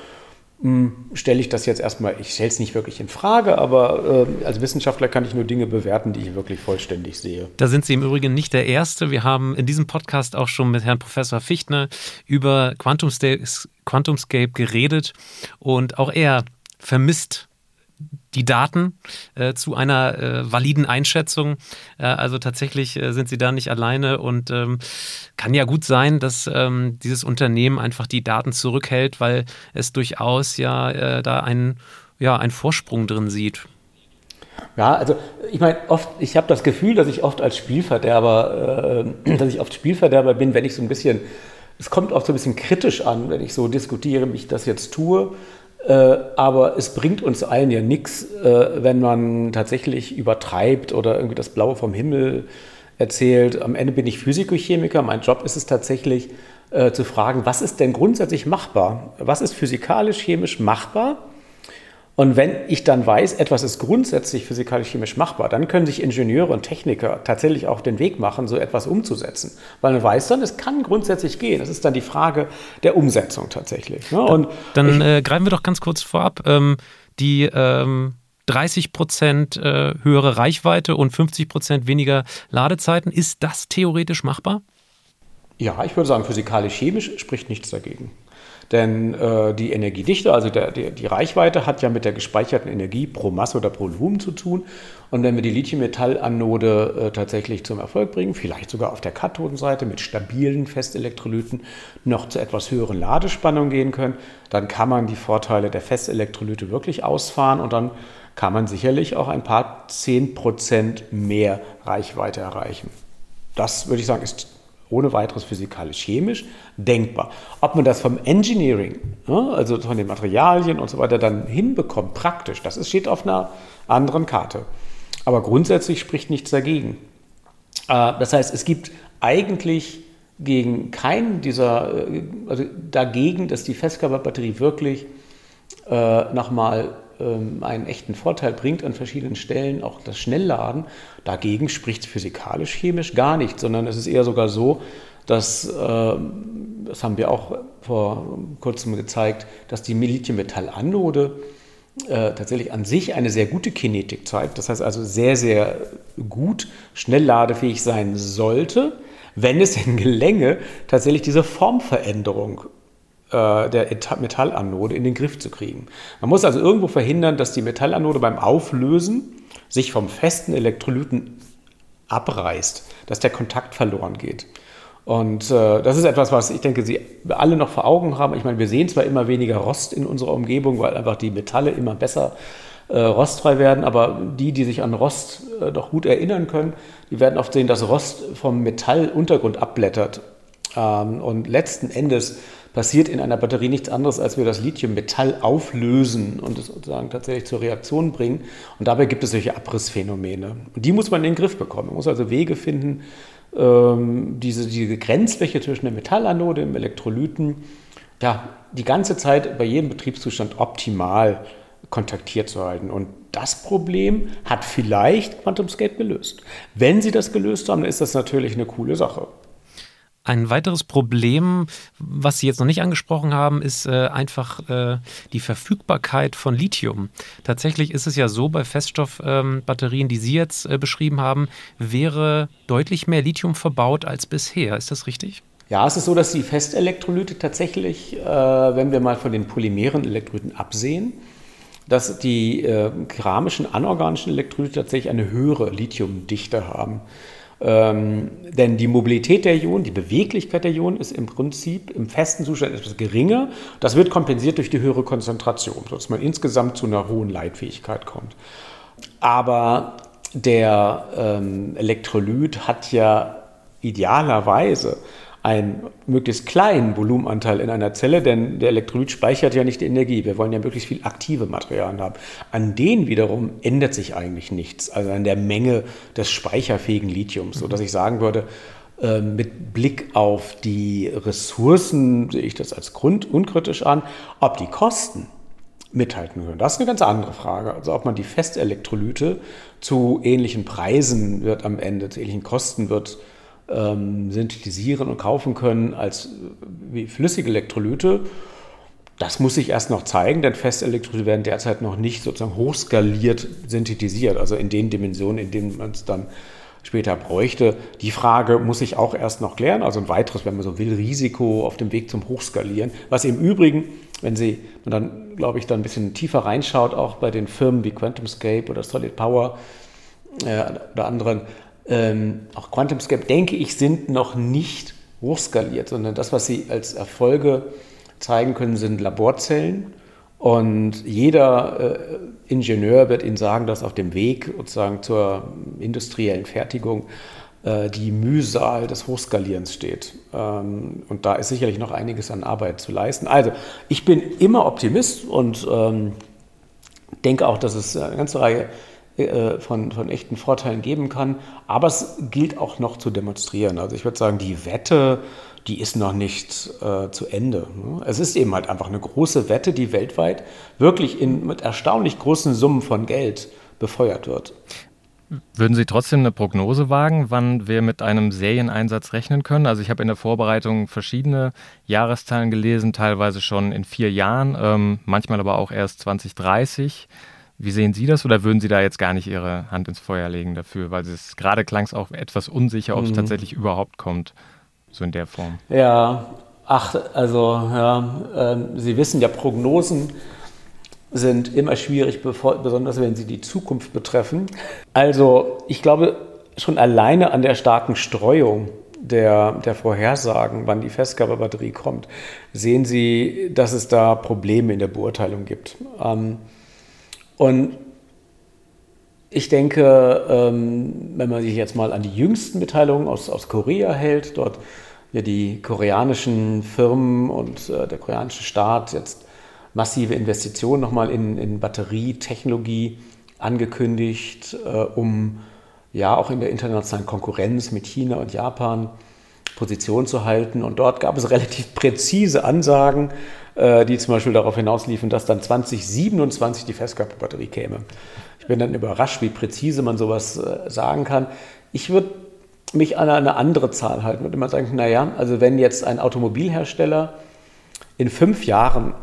stelle ich das jetzt erstmal, ich stelle es nicht wirklich in Frage, aber äh, als Wissenschaftler kann ich nur Dinge bewerten, die ich wirklich vollständig sehe. Da sind Sie im Übrigen nicht der Erste. Wir haben in diesem Podcast auch schon mit Herrn Professor Fichtner über Quantumscape geredet und auch er vermisst die Daten äh, zu einer äh, validen Einschätzung. Äh, also tatsächlich äh, sind sie da nicht alleine und ähm, kann ja gut sein, dass ähm, dieses Unternehmen einfach die Daten zurückhält, weil es durchaus ja äh, da einen, ja, einen Vorsprung drin sieht. Ja, also ich meine, oft, ich habe das Gefühl, dass ich oft als Spielverderber, äh, dass ich oft Spielverderber bin, wenn ich so ein bisschen, es kommt auch so ein bisschen kritisch an, wenn ich so diskutiere, wie ich das jetzt tue. Äh, aber es bringt uns allen ja nichts, äh, wenn man tatsächlich übertreibt oder irgendwie das Blaue vom Himmel erzählt. Am Ende bin ich Physikochemiker. Mein Job ist es tatsächlich äh, zu fragen, was ist denn grundsätzlich machbar? Was ist physikalisch, chemisch machbar? Und wenn ich dann weiß, etwas ist grundsätzlich physikalisch-chemisch machbar, dann können sich Ingenieure und Techniker tatsächlich auch den Weg machen, so etwas umzusetzen. Weil man weiß dann, es kann grundsätzlich gehen. Es ist dann die Frage der Umsetzung tatsächlich. Ne? Und dann, dann äh, greifen wir doch ganz kurz vorab. Ähm, die ähm 30 Prozent äh, höhere Reichweite und 50 Prozent weniger Ladezeiten. Ist das theoretisch machbar? Ja, ich würde sagen, physikalisch-chemisch spricht nichts dagegen. Denn äh, die Energiedichte, also der, der, die Reichweite, hat ja mit der gespeicherten Energie pro Masse oder pro Volumen zu tun. Und wenn wir die Lithium-Metall-Anode äh, tatsächlich zum Erfolg bringen, vielleicht sogar auf der Kathodenseite mit stabilen Festelektrolyten noch zu etwas höheren Ladespannungen gehen können, dann kann man die Vorteile der Festelektrolyte wirklich ausfahren und dann kann man sicherlich auch ein paar 10% mehr Reichweite erreichen. Das würde ich sagen, ist ohne weiteres physikalisch-chemisch denkbar. Ob man das vom Engineering, also von den Materialien und so weiter, dann hinbekommt, praktisch, das steht auf einer anderen Karte. Aber grundsätzlich spricht nichts dagegen. Äh, das heißt, es gibt eigentlich gegen keinen dieser, äh, also dagegen, dass die Festkörperbatterie wirklich äh, nochmal einen echten Vorteil bringt an verschiedenen Stellen, auch das Schnellladen. Dagegen spricht physikalisch, chemisch gar nicht, sondern es ist eher sogar so, dass, äh, das haben wir auch vor kurzem gezeigt, dass die Lithium-Metall-Anode äh, tatsächlich an sich eine sehr gute Kinetik zeigt. Das heißt also sehr, sehr gut schnellladefähig sein sollte, wenn es denn gelänge, tatsächlich diese Formveränderung der Metallanode in den Griff zu kriegen. Man muss also irgendwo verhindern, dass die Metallanode beim Auflösen sich vom festen Elektrolyten abreißt, dass der Kontakt verloren geht. Und äh, das ist etwas, was ich denke, Sie alle noch vor Augen haben. Ich meine, wir sehen zwar immer weniger Rost in unserer Umgebung, weil einfach die Metalle immer besser äh, rostfrei werden, aber die, die sich an Rost äh, doch gut erinnern können, die werden oft sehen, dass Rost vom Metalluntergrund abblättert. Ähm, und letzten Endes passiert in einer Batterie nichts anderes, als wir das Lithium-Metall auflösen und es sozusagen tatsächlich zur Reaktion bringen. Und dabei gibt es solche Abrissphänomene. Und die muss man in den Griff bekommen. Man muss also Wege finden, ähm, diese, diese Grenzfläche zwischen der Metallanode und dem Elektrolyten ja, die ganze Zeit bei jedem Betriebszustand optimal kontaktiert zu halten. Und das Problem hat vielleicht QuantumScape gelöst. Wenn sie das gelöst haben, ist das natürlich eine coole Sache. Ein weiteres Problem, was Sie jetzt noch nicht angesprochen haben, ist äh, einfach äh, die Verfügbarkeit von Lithium. Tatsächlich ist es ja so bei Feststoffbatterien, ähm, die Sie jetzt äh, beschrieben haben, wäre deutlich mehr Lithium verbaut als bisher. Ist das richtig? Ja, es ist so, dass die Festelektrolyte tatsächlich, äh, wenn wir mal von den polymeren Elektrolyten absehen, dass die äh, keramischen anorganischen Elektrolyte tatsächlich eine höhere Lithiumdichte haben. Ähm, denn die Mobilität der Ionen, die Beweglichkeit der Ionen ist im Prinzip im festen Zustand etwas geringer. Das wird kompensiert durch die höhere Konzentration, sodass man insgesamt zu einer hohen Leitfähigkeit kommt. Aber der ähm, Elektrolyt hat ja idealerweise einen möglichst kleinen Volumenanteil in einer Zelle, denn der Elektrolyt speichert ja nicht die Energie. Wir wollen ja möglichst viel aktive Materialien haben. An denen wiederum ändert sich eigentlich nichts, also an der Menge des speicherfähigen Lithiums, sodass ich sagen würde, ähm, mit Blick auf die Ressourcen sehe ich das als Grund unkritisch an. Ob die Kosten mithalten können, das ist eine ganz andere Frage. Also ob man die Festelektrolyte zu ähnlichen Preisen wird am Ende, zu ähnlichen Kosten wird ähm, synthetisieren und kaufen können als wie flüssige Elektrolyte. Das muss sich erst noch zeigen, denn Festelektrolyte werden derzeit noch nicht sozusagen hochskaliert synthetisiert, also in den Dimensionen, in denen man es dann später bräuchte. Die Frage muss sich auch erst noch klären, also ein weiteres, wenn man so will, Risiko auf dem Weg zum Hochskalieren, was im Übrigen, wenn Sie man dann, glaube ich, dann ein bisschen tiefer reinschaut, auch bei den Firmen wie QuantumScape oder Solid Power äh, oder anderen, ähm, auch QuantumScape, denke ich, sind noch nicht hochskaliert, sondern das, was sie als Erfolge zeigen können, sind Laborzellen. Und jeder äh, Ingenieur wird Ihnen sagen, dass auf dem Weg sozusagen zur industriellen Fertigung äh, die Mühsal des Hochskalierens steht. Ähm, und da ist sicherlich noch einiges an Arbeit zu leisten. Also, ich bin immer Optimist und ähm, denke auch, dass es eine ganze Reihe von, von echten Vorteilen geben kann. Aber es gilt auch noch zu demonstrieren. Also ich würde sagen, die Wette, die ist noch nicht äh, zu Ende. Ne? Es ist eben halt einfach eine große Wette, die weltweit wirklich in, mit erstaunlich großen Summen von Geld befeuert wird. Würden Sie trotzdem eine Prognose wagen, wann wir mit einem Serieneinsatz rechnen können? Also ich habe in der Vorbereitung verschiedene Jahreszahlen gelesen, teilweise schon in vier Jahren, ähm, manchmal aber auch erst 2030. Wie sehen Sie das oder würden Sie da jetzt gar nicht Ihre Hand ins Feuer legen dafür? Weil es gerade klang es auch etwas unsicher, ob es mhm. tatsächlich überhaupt kommt, so in der Form. Ja, ach, also ja, äh, Sie wissen ja, Prognosen sind immer schwierig, besonders wenn sie die Zukunft betreffen. Also ich glaube, schon alleine an der starken Streuung der, der Vorhersagen, wann die Festkörperbatterie kommt, sehen Sie, dass es da Probleme in der Beurteilung gibt. Ähm, und ich denke, ähm, wenn man sich jetzt mal an die jüngsten Mitteilungen aus, aus Korea hält, dort ja die koreanischen Firmen und äh, der koreanische Staat jetzt massive Investitionen nochmal in, in Batterietechnologie angekündigt, äh, um ja auch in der internationalen Konkurrenz mit China und Japan Position zu halten. Und dort gab es relativ präzise Ansagen, äh, die zum Beispiel darauf hinausliefen, dass dann 2027 die Festkörperbatterie käme. Ich bin dann überrascht, wie präzise man sowas äh, sagen kann. Ich würde mich an eine andere Zahl halten. Würde immer sagen, naja, also wenn jetzt ein Automobilhersteller in fünf Jahren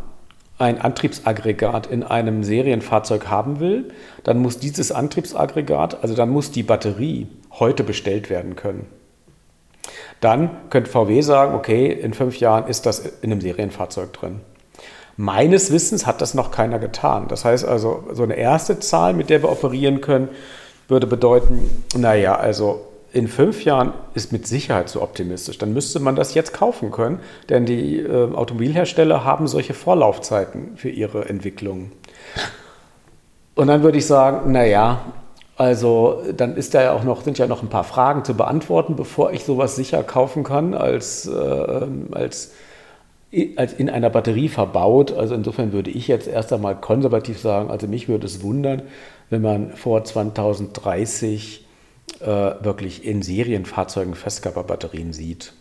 ein Antriebsaggregat in einem Serienfahrzeug haben will, dann muss dieses Antriebsaggregat, also dann muss die Batterie heute bestellt werden können. Dann könnte VW sagen, okay, in fünf Jahren ist das in einem Serienfahrzeug drin. Meines Wissens hat das noch keiner getan. Das heißt also, so eine erste Zahl, mit der wir operieren können, würde bedeuten, naja, also in fünf Jahren ist mit Sicherheit zu optimistisch. Dann müsste man das jetzt kaufen können, denn die äh, Automobilhersteller haben solche Vorlaufzeiten für ihre Entwicklungen. Und dann würde ich sagen, naja, also dann ist da ja auch noch, sind ja noch ein paar Fragen zu beantworten, bevor ich sowas sicher kaufen kann als, äh, als, als in einer Batterie verbaut. Also insofern würde ich jetzt erst einmal konservativ sagen, also mich würde es wundern, wenn man vor 2030 äh, wirklich in Serienfahrzeugen Festkörperbatterien sieht.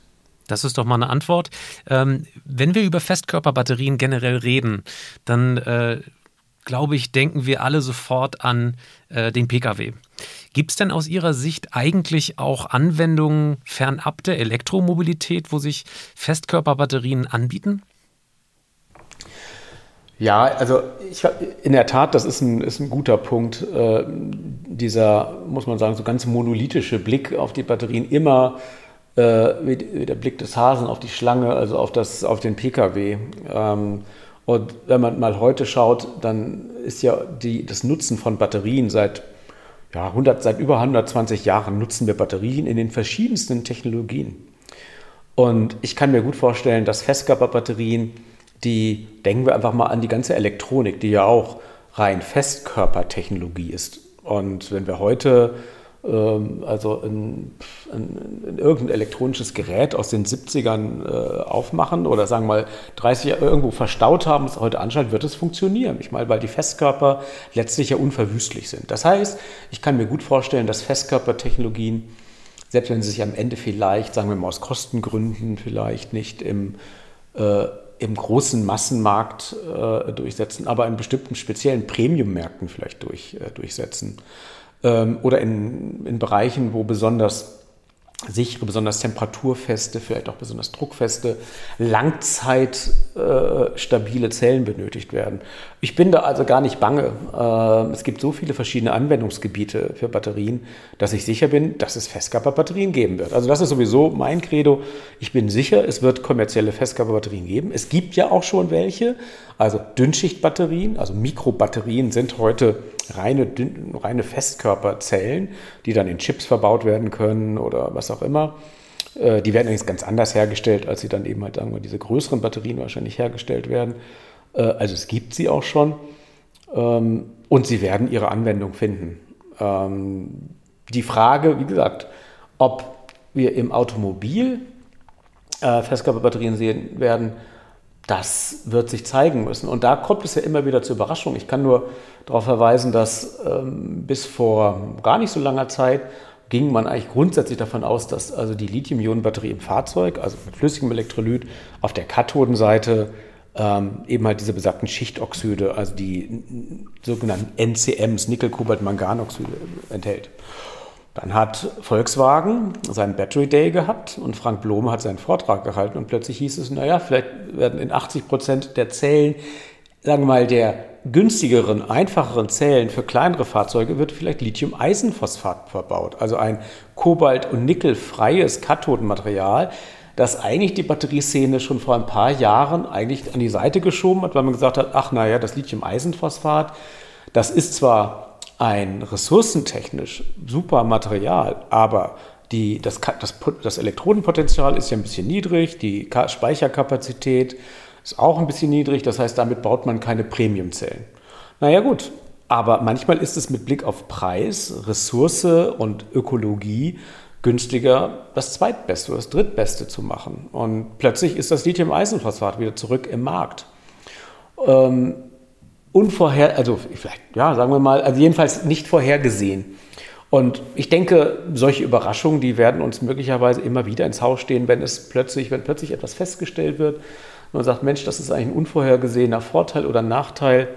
Das ist doch mal eine Antwort. Ähm, wenn wir über Festkörperbatterien generell reden, dann äh, glaube ich, denken wir alle sofort an äh, den Pkw. Gibt es denn aus Ihrer Sicht eigentlich auch Anwendungen fernab der Elektromobilität, wo sich Festkörperbatterien anbieten? Ja, also ich, in der Tat, das ist ein, ist ein guter Punkt. Äh, dieser, muss man sagen, so ganz monolithische Blick auf die Batterien, immer äh, wie, der Blick des Hasen auf die Schlange, also auf, das, auf den Pkw. Ähm, und wenn man mal heute schaut, dann ist ja die, das Nutzen von Batterien seit, ja, 100, seit über 120 Jahren nutzen wir Batterien in den verschiedensten Technologien. Und ich kann mir gut vorstellen, dass Festkörperbatterien, die, denken wir einfach mal an die ganze Elektronik, die ja auch rein Festkörpertechnologie ist. Und wenn wir heute also ein, ein, ein, irgendein elektronisches Gerät aus den 70ern äh, aufmachen oder sagen wir mal 30 Jahre irgendwo verstaut haben, es heute anschalten, wird es funktionieren. Ich meine, weil die Festkörper letztlich ja unverwüstlich sind. Das heißt, ich kann mir gut vorstellen, dass Festkörpertechnologien, selbst wenn sie sich am Ende vielleicht, sagen wir mal aus Kostengründen, vielleicht nicht im äh, im großen Massenmarkt äh, durchsetzen, aber in bestimmten speziellen Premium-Märkten vielleicht durch, äh, durchsetzen ähm, oder in, in Bereichen, wo besonders sichere, besonders temperaturfeste, vielleicht auch besonders druckfeste, langzeitstabile äh, Zellen benötigt werden. Ich bin da also gar nicht bange. Äh, es gibt so viele verschiedene Anwendungsgebiete für Batterien, dass ich sicher bin, dass es Festkörperbatterien geben wird. Also das ist sowieso mein Credo. Ich bin sicher, es wird kommerzielle Festkörperbatterien geben. Es gibt ja auch schon welche. Also Dünnschichtbatterien, also Mikrobatterien sind heute reine, reine Festkörperzellen, die dann in Chips verbaut werden können oder was auch immer. Äh, die werden übrigens ganz anders hergestellt, als sie dann eben halt, sagen wir, diese größeren Batterien wahrscheinlich hergestellt werden. Äh, also es gibt sie auch schon ähm, und sie werden ihre Anwendung finden. Ähm, die Frage, wie gesagt, ob wir im Automobil äh, Festkörperbatterien sehen werden, das wird sich zeigen müssen. Und da kommt es ja immer wieder zur Überraschung. Ich kann nur darauf verweisen, dass ähm, bis vor gar nicht so langer Zeit ging man eigentlich grundsätzlich davon aus, dass also die Lithium-Ionen-Batterie im Fahrzeug, also mit flüssigem Elektrolyt, auf der Kathodenseite ähm, eben halt diese besagten Schichtoxide, also die sogenannten NCMs, Nickel-Kobalt-Manganoxide enthält. Dann hat Volkswagen seinen Battery Day gehabt und Frank Blome hat seinen Vortrag gehalten und plötzlich hieß es, naja, vielleicht werden in 80 Prozent der Zellen, sagen wir mal, der günstigeren, einfacheren Zellen für kleinere Fahrzeuge wird vielleicht Lithium-Eisenphosphat verbaut, also ein kobalt- und nickelfreies Kathodenmaterial, das eigentlich die Batterieszene schon vor ein paar Jahren eigentlich an die Seite geschoben hat, weil man gesagt hat, ach naja, das Lithium-Eisenphosphat, das ist zwar ein ressourcentechnisch super Material, aber die, das, das, das Elektrodenpotenzial ist ja ein bisschen niedrig, die Speicherkapazität ist auch ein bisschen niedrig, das heißt, damit baut man keine Premiumzellen. Naja gut, aber manchmal ist es mit Blick auf Preis, Ressource und Ökologie günstiger, das Zweitbeste oder das Drittbeste zu machen. Und plötzlich ist das Lithium-Eisenphosphat wieder zurück im Markt. Ähm, unvorher, also vielleicht, ja, sagen wir mal, also jedenfalls nicht vorhergesehen. Und ich denke, solche Überraschungen, die werden uns möglicherweise immer wieder ins Haus stehen, wenn es plötzlich, wenn plötzlich etwas festgestellt wird und man sagt, Mensch, das ist eigentlich ein unvorhergesehener Vorteil oder Nachteil.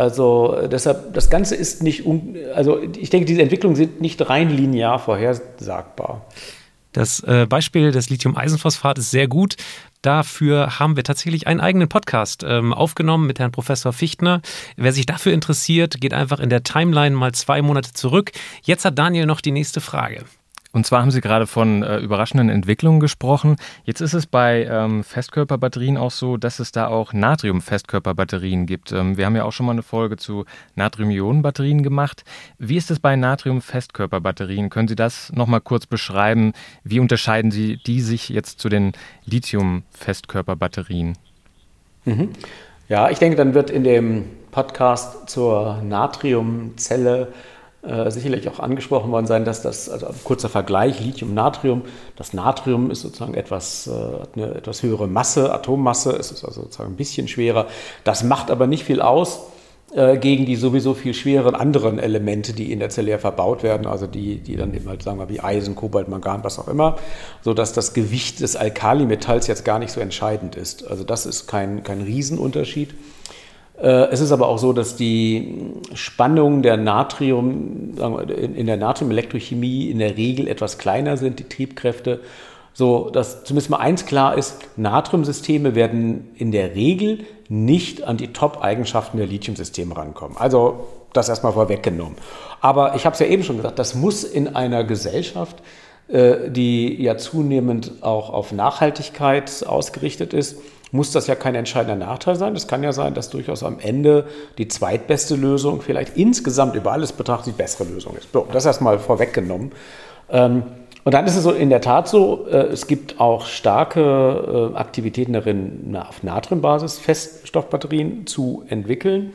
Also deshalb, das Ganze ist nicht, also ich denke, diese Entwicklungen sind nicht rein linear vorhersagbar. Das äh, Beispiel des Lithium-Eisenphosphat ist sehr gut. Dafür haben wir tatsächlich einen eigenen Podcast ähm, aufgenommen mit Herrn Professor Fichtner. Wer sich dafür interessiert, geht einfach in der Timeline mal zwei Monate zurück. Jetzt hat Daniel noch die nächste Frage. Und zwar haben Sie gerade von äh, überraschenden Entwicklungen gesprochen. Jetzt ist es bei ähm, Festkörperbatterien auch so, dass es da auch Natrium-Festkörperbatterien gibt. Ähm, wir haben ja auch schon mal eine Folge zu Natrium-Ionen-Batterien gemacht. Wie ist es bei Natrium-Festkörperbatterien? Können Sie das nochmal kurz beschreiben? Wie unterscheiden Sie die sich jetzt zu den Lithium-Festkörperbatterien? Mhm. Ja, ich denke, dann wird in dem Podcast zur Natriumzelle äh, sicherlich auch angesprochen worden sein, dass das, also kurzer Vergleich, Lithium-Natrium, das Natrium ist sozusagen etwas, äh, eine etwas höhere Masse, Atommasse, es ist also sozusagen ein bisschen schwerer. Das macht aber nicht viel aus äh, gegen die sowieso viel schwereren anderen Elemente, die in der Zelle verbaut werden, also die, die dann eben halt, sagen wir, wie Eisen, Kobalt, Mangan, was auch immer, sodass das Gewicht des Alkalimetalls jetzt gar nicht so entscheidend ist. Also das ist kein, kein Riesenunterschied. Äh, es ist aber auch so, dass die Spannungen der Natrium, in der Natriumelektrochemie in der Regel etwas kleiner sind, die Triebkräfte, so dass zumindest mal eins klar ist, Natriumsysteme werden in der Regel nicht an die Top-Eigenschaften der Lithiumsysteme rankommen. Also das erstmal vorweggenommen. Aber ich habe es ja eben schon gesagt, das muss in einer Gesellschaft, die ja zunehmend auch auf Nachhaltigkeit ausgerichtet ist, muss das ja kein entscheidender Nachteil sein. Es kann ja sein, dass durchaus am Ende die zweitbeste Lösung vielleicht insgesamt über alles betrachtet die bessere Lösung ist. Das erstmal vorweggenommen. Ähm, und dann ist es so in der Tat so, äh, es gibt auch starke äh, Aktivitäten darin, auf Natriumbasis Feststoffbatterien zu entwickeln.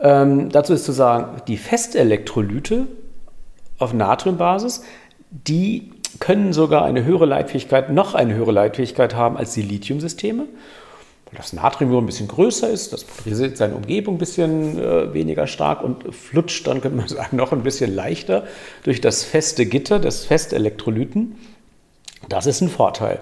Ähm, dazu ist zu sagen, die Festelektrolyte auf Natriumbasis, die können sogar eine höhere Leitfähigkeit, noch eine höhere Leitfähigkeit haben als die Lithiumsysteme. Weil das Natrium nur ein bisschen größer ist, das polarisiert seine Umgebung ein bisschen äh, weniger stark und flutscht dann, könnte man sagen, noch ein bisschen leichter durch das feste Gitter des Festelektrolyten. Das ist ein Vorteil.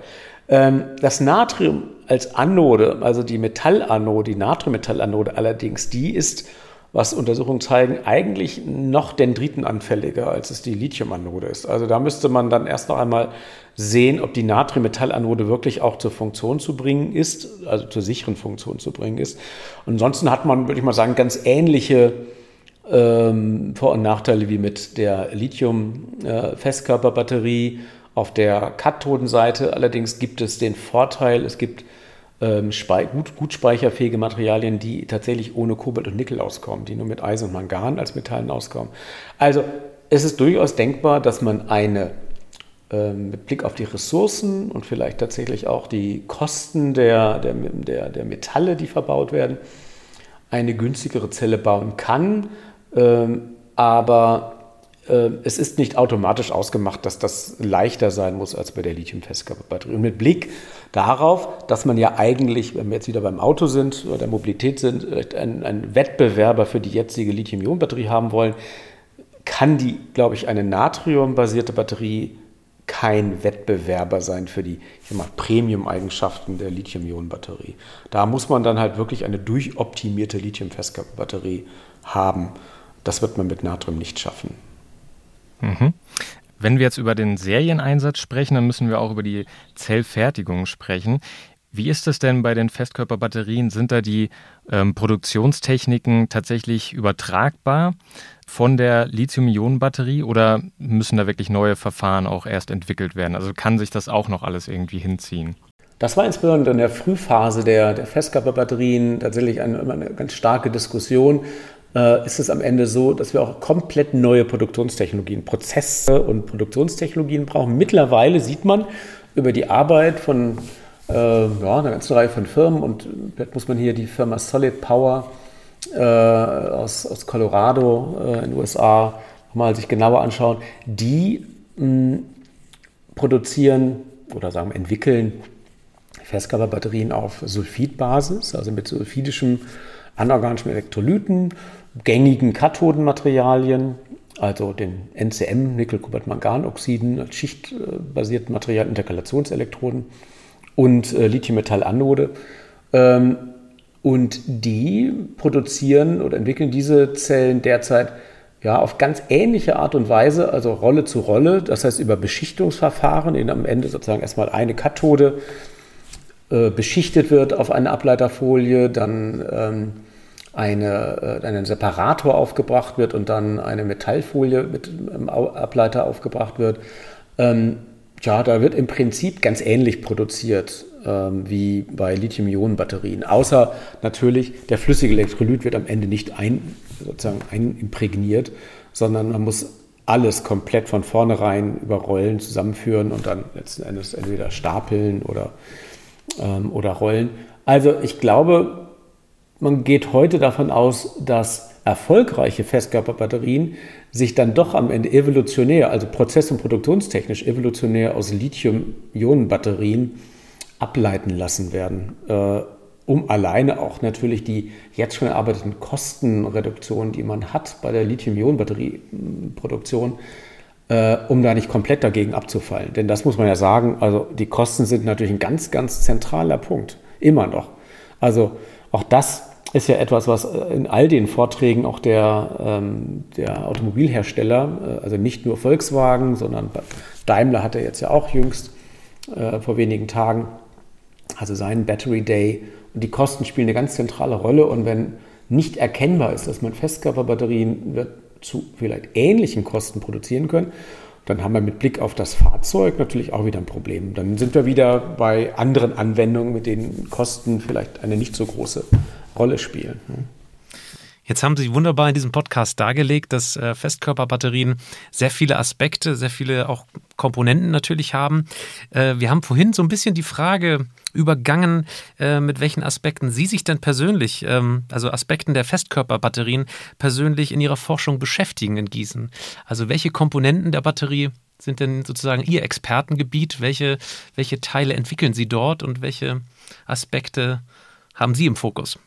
Ähm, das Natrium als Anode, also die Metallanode, die Natriummetallanode allerdings, die ist was Untersuchungen zeigen, eigentlich noch dendritenanfälliger, als es die Lithiumanode ist. Also da müsste man dann erst noch einmal sehen, ob die Natriummetallanode wirklich auch zur Funktion zu bringen ist, also zur sicheren Funktion zu bringen ist. ansonsten hat man, würde ich mal sagen, ganz ähnliche ähm, Vor- und Nachteile wie mit der Lithium-Festkörperbatterie. Äh, Auf der Kathodenseite allerdings gibt es den Vorteil, es gibt ähm, gut, gut speicherfähige Materialien, die tatsächlich ohne Kobalt und Nickel auskommen, die nur mit Eisen und Mangan als Metallen auskommen. Also es ist durchaus denkbar, dass man eine ähm, mit Blick auf die Ressourcen und vielleicht tatsächlich auch die Kosten der, der, der, der Metalle, die verbaut werden, eine günstigere Zelle bauen kann. Ähm, aber es ist nicht automatisch ausgemacht, dass das leichter sein muss als bei der Lithium-Festkörperbatterie. Und mit Blick darauf, dass man ja eigentlich, wenn wir jetzt wieder beim Auto sind oder der Mobilität sind, einen, einen Wettbewerber für die jetzige Lithium-Ionen-Batterie haben wollen, kann die, glaube ich, eine natriumbasierte Batterie kein Wettbewerber sein für die Premium-Eigenschaften der Lithium-Ionen-Batterie. Da muss man dann halt wirklich eine durchoptimierte Lithium-Festkörperbatterie haben. Das wird man mit Natrium nicht schaffen. Mhm. Wenn wir jetzt über den Serieneinsatz sprechen, dann müssen wir auch über die Zellfertigung sprechen. Wie ist es denn bei den Festkörperbatterien? Sind da die ähm, Produktionstechniken tatsächlich übertragbar von der Lithium-Ionen-Batterie oder müssen da wirklich neue Verfahren auch erst entwickelt werden? Also kann sich das auch noch alles irgendwie hinziehen? Das war insbesondere in der Frühphase der, der Festkörperbatterien tatsächlich eine, eine ganz starke Diskussion, äh, ist es am Ende so, dass wir auch komplett neue Produktionstechnologien, Prozesse und Produktionstechnologien brauchen. Mittlerweile sieht man über die Arbeit von äh, ja, einer ganzen Reihe von Firmen und vielleicht muss man hier die Firma Solid Power äh, aus, aus Colorado äh, in den USA mal sich genauer anschauen, die mh, produzieren oder sagen entwickeln Festkörperbatterien auf Sulfidbasis, also mit sulfidischem anorganischen Elektrolyten gängigen Kathodenmaterialien, also den NCM, Nickel-Kobalt-Mangan-Oxiden, schichtbasierten Materialien, Interkalationselektroden und äh, Lithium-Metall-Anode. Ähm, und die produzieren oder entwickeln diese Zellen derzeit ja, auf ganz ähnliche Art und Weise, also Rolle zu Rolle, das heißt über Beschichtungsverfahren, in am Ende sozusagen erstmal eine Kathode äh, beschichtet wird auf eine Ableiterfolie, dann ähm, eine, äh, ein Separator aufgebracht wird und dann eine Metallfolie mit einem Ableiter aufgebracht wird. Ähm, ja, da wird im Prinzip ganz ähnlich produziert ähm, wie bei Lithium-Ionen-Batterien. Außer natürlich, der flüssige Elektrolyt wird am Ende nicht ein, sozusagen einimprägniert, sondern man muss alles komplett von vornherein überrollen, zusammenführen und dann letzten Endes entweder stapeln oder, ähm, oder rollen. Also ich glaube, man geht heute davon aus, dass erfolgreiche Festkörperbatterien sich dann doch am Ende evolutionär, also prozess- und produktionstechnisch evolutionär aus Lithium-Ionen-Batterien ableiten lassen werden, äh, um alleine auch natürlich die jetzt schon erarbeiteten Kostenreduktionen, die man hat bei der Lithium-Ionen-Batterieproduktion, äh, um da nicht komplett dagegen abzufallen. Denn das muss man ja sagen, also die Kosten sind natürlich ein ganz, ganz zentraler Punkt, immer noch. Also auch das ist ja etwas, was in all den Vorträgen auch der, ähm, der Automobilhersteller, äh, also nicht nur Volkswagen, sondern Daimler hatte jetzt ja auch jüngst äh, vor wenigen Tagen, also seinen Battery Day. Und die Kosten spielen eine ganz zentrale Rolle. Und wenn nicht erkennbar ist, dass man Festkörperbatterien zu vielleicht ähnlichen Kosten produzieren können, dann haben wir mit Blick auf das Fahrzeug natürlich auch wieder ein Problem. Dann sind wir wieder bei anderen Anwendungen, mit denen Kosten vielleicht eine nicht so große Rolle spielen. Ne? Jetzt haben Sie wunderbar in diesem Podcast dargelegt, dass äh, Festkörperbatterien sehr viele Aspekte, sehr viele auch Komponenten natürlich haben. Äh, wir haben vorhin so ein bisschen die Frage übergangen, äh, mit welchen Aspekten Sie sich denn persönlich, ähm, also Aspekten der Festkörperbatterien, persönlich in Ihrer Forschung beschäftigen in Gießen. Also welche Komponenten der Batterie sind denn sozusagen Ihr Expertengebiet? Welche, welche Teile entwickeln Sie dort und welche Aspekte haben Sie im Fokus?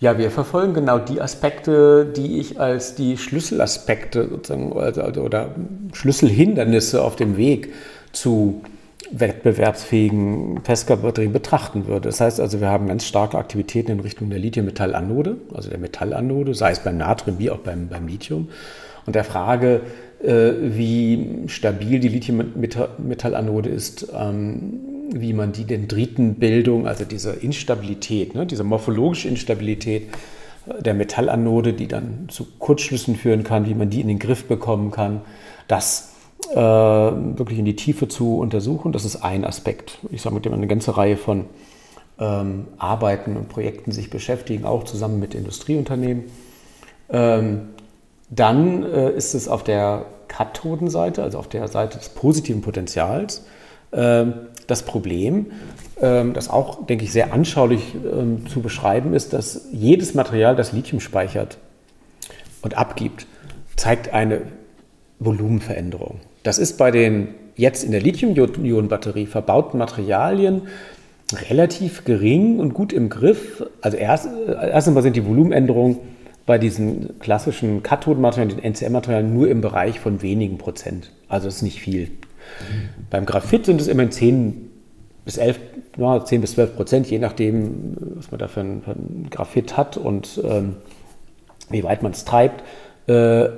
Ja, wir verfolgen genau die Aspekte, die ich als die Schlüsselaspekte sozusagen also, also, oder Schlüsselhindernisse auf dem Weg zu wettbewerbsfähigen Festkörperbatterien betrachten würde. Das heißt also, wir haben ganz starke Aktivitäten in Richtung der Lithium-Metallanode, also der Metallanode, sei es beim Natrium wie auch beim, beim Lithium. Und der Frage, wie stabil die Lithium-Metallanode ist, ähm, wie man die Dendritenbildung, also diese Instabilität, ne, diese morphologische Instabilität der Metallanode, die dann zu Kurzschlüssen führen kann, wie man die in den Griff bekommen kann, das äh, wirklich in die Tiefe zu untersuchen. Das ist ein Aspekt. Ich sage, mit dem eine ganze Reihe von ähm, Arbeiten und Projekten sich beschäftigen, auch zusammen mit Industrieunternehmen. Dann äh, ist es auf der Kathodenseite, also auf der Seite des positiven Potenzials, äh, das Problem, ähm, das auch, denke ich, sehr anschaulich ähm, zu beschreiben ist, dass jedes Material, das Lithium speichert und abgibt, zeigt eine Volumenveränderung. Das ist bei den jetzt in der Lithium-Ionen-Batterie verbauten Materialien relativ gering und gut im Griff. Also erst, erst einmal sind die Volumenänderungen bei diesen klassischen Kathodenmaterialien, den NCM-Materialien, nur im Bereich von wenigen Prozent. Also das ist nicht viel. Beim Graphit sind es immerhin 10 bis 11, ja, 10 bis 12 Prozent, je nachdem, was man da für ein, für ein Graphit hat und ähm, wie weit man es treibt. Äh,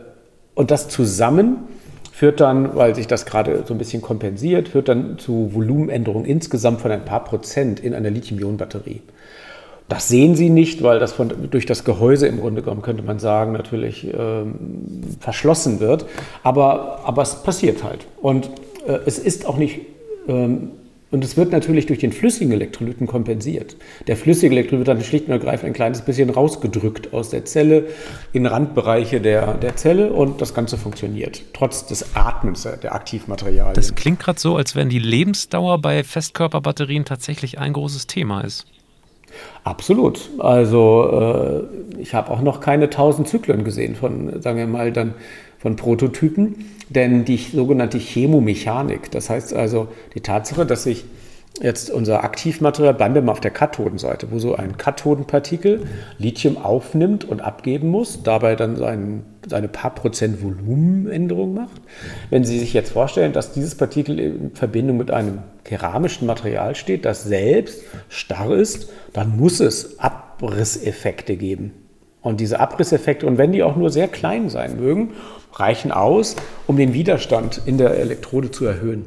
und das zusammen führt dann, weil sich das gerade so ein bisschen kompensiert, führt dann zu Volumenänderungen insgesamt von ein paar Prozent in einer Lithium-Ionen-Batterie. Das sehen Sie nicht, weil das von, durch das Gehäuse im Grunde genommen, könnte man sagen, natürlich ähm, verschlossen wird. Aber, aber es passiert halt. Und äh, es ist auch nicht, ähm, und es wird natürlich durch den flüssigen Elektrolyten kompensiert. Der flüssige Elektrolyt wird dann schlicht und ergreifend ein kleines bisschen rausgedrückt aus der Zelle in Randbereiche der, der Zelle und das Ganze funktioniert, trotz des Atmens der Aktivmaterialien. Das klingt gerade so, als wenn die Lebensdauer bei Festkörperbatterien tatsächlich ein großes Thema ist. Absolut. Also äh, ich habe auch noch keine 1000 Zyklen gesehen von, sagen wir mal, dann von Prototypen, denn die sogenannte Chemomechanik, das heißt also die Tatsache, dass sich jetzt unser Aktivmaterial, bleiben wir mal auf der Kathodenseite, wo so ein Kathodenpartikel Lithium aufnimmt und abgeben muss, dabei dann sein, seine paar Prozent Volumenänderung macht. Wenn Sie sich jetzt vorstellen, dass dieses Partikel in Verbindung mit einem keramischen Material steht, das selbst starr ist, dann muss es Abrisseffekte geben. Und diese Abrisseffekte, und wenn die auch nur sehr klein sein mögen, reichen aus, um den Widerstand in der Elektrode zu erhöhen.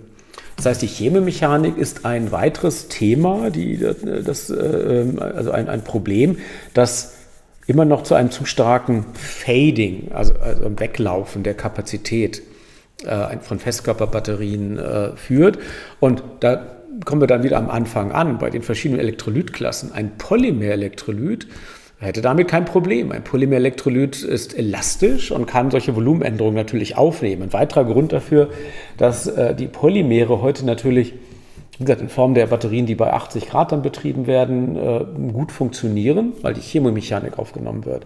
Das heißt, die Chemomechanik ist ein weiteres Thema, die, das, ähm, also ein, ein Problem, das immer noch zu einem zu starken Fading, also, also einem Weglaufen der Kapazität äh, von Festkörperbatterien äh, führt. Und da kommen wir dann wieder am Anfang an, bei den verschiedenen Elektrolytklassen. Ein Polymerelektrolyt hätte damit kein Problem. Ein Polymerelektrolyt ist elastisch und kann solche Volumenänderungen natürlich aufnehmen. Ein weiterer Grund dafür, dass äh, die Polymere heute natürlich wie gesagt, in Form der Batterien, die bei 80 Grad dann betrieben werden, äh, gut funktionieren, weil die Chemomechanik aufgenommen wird.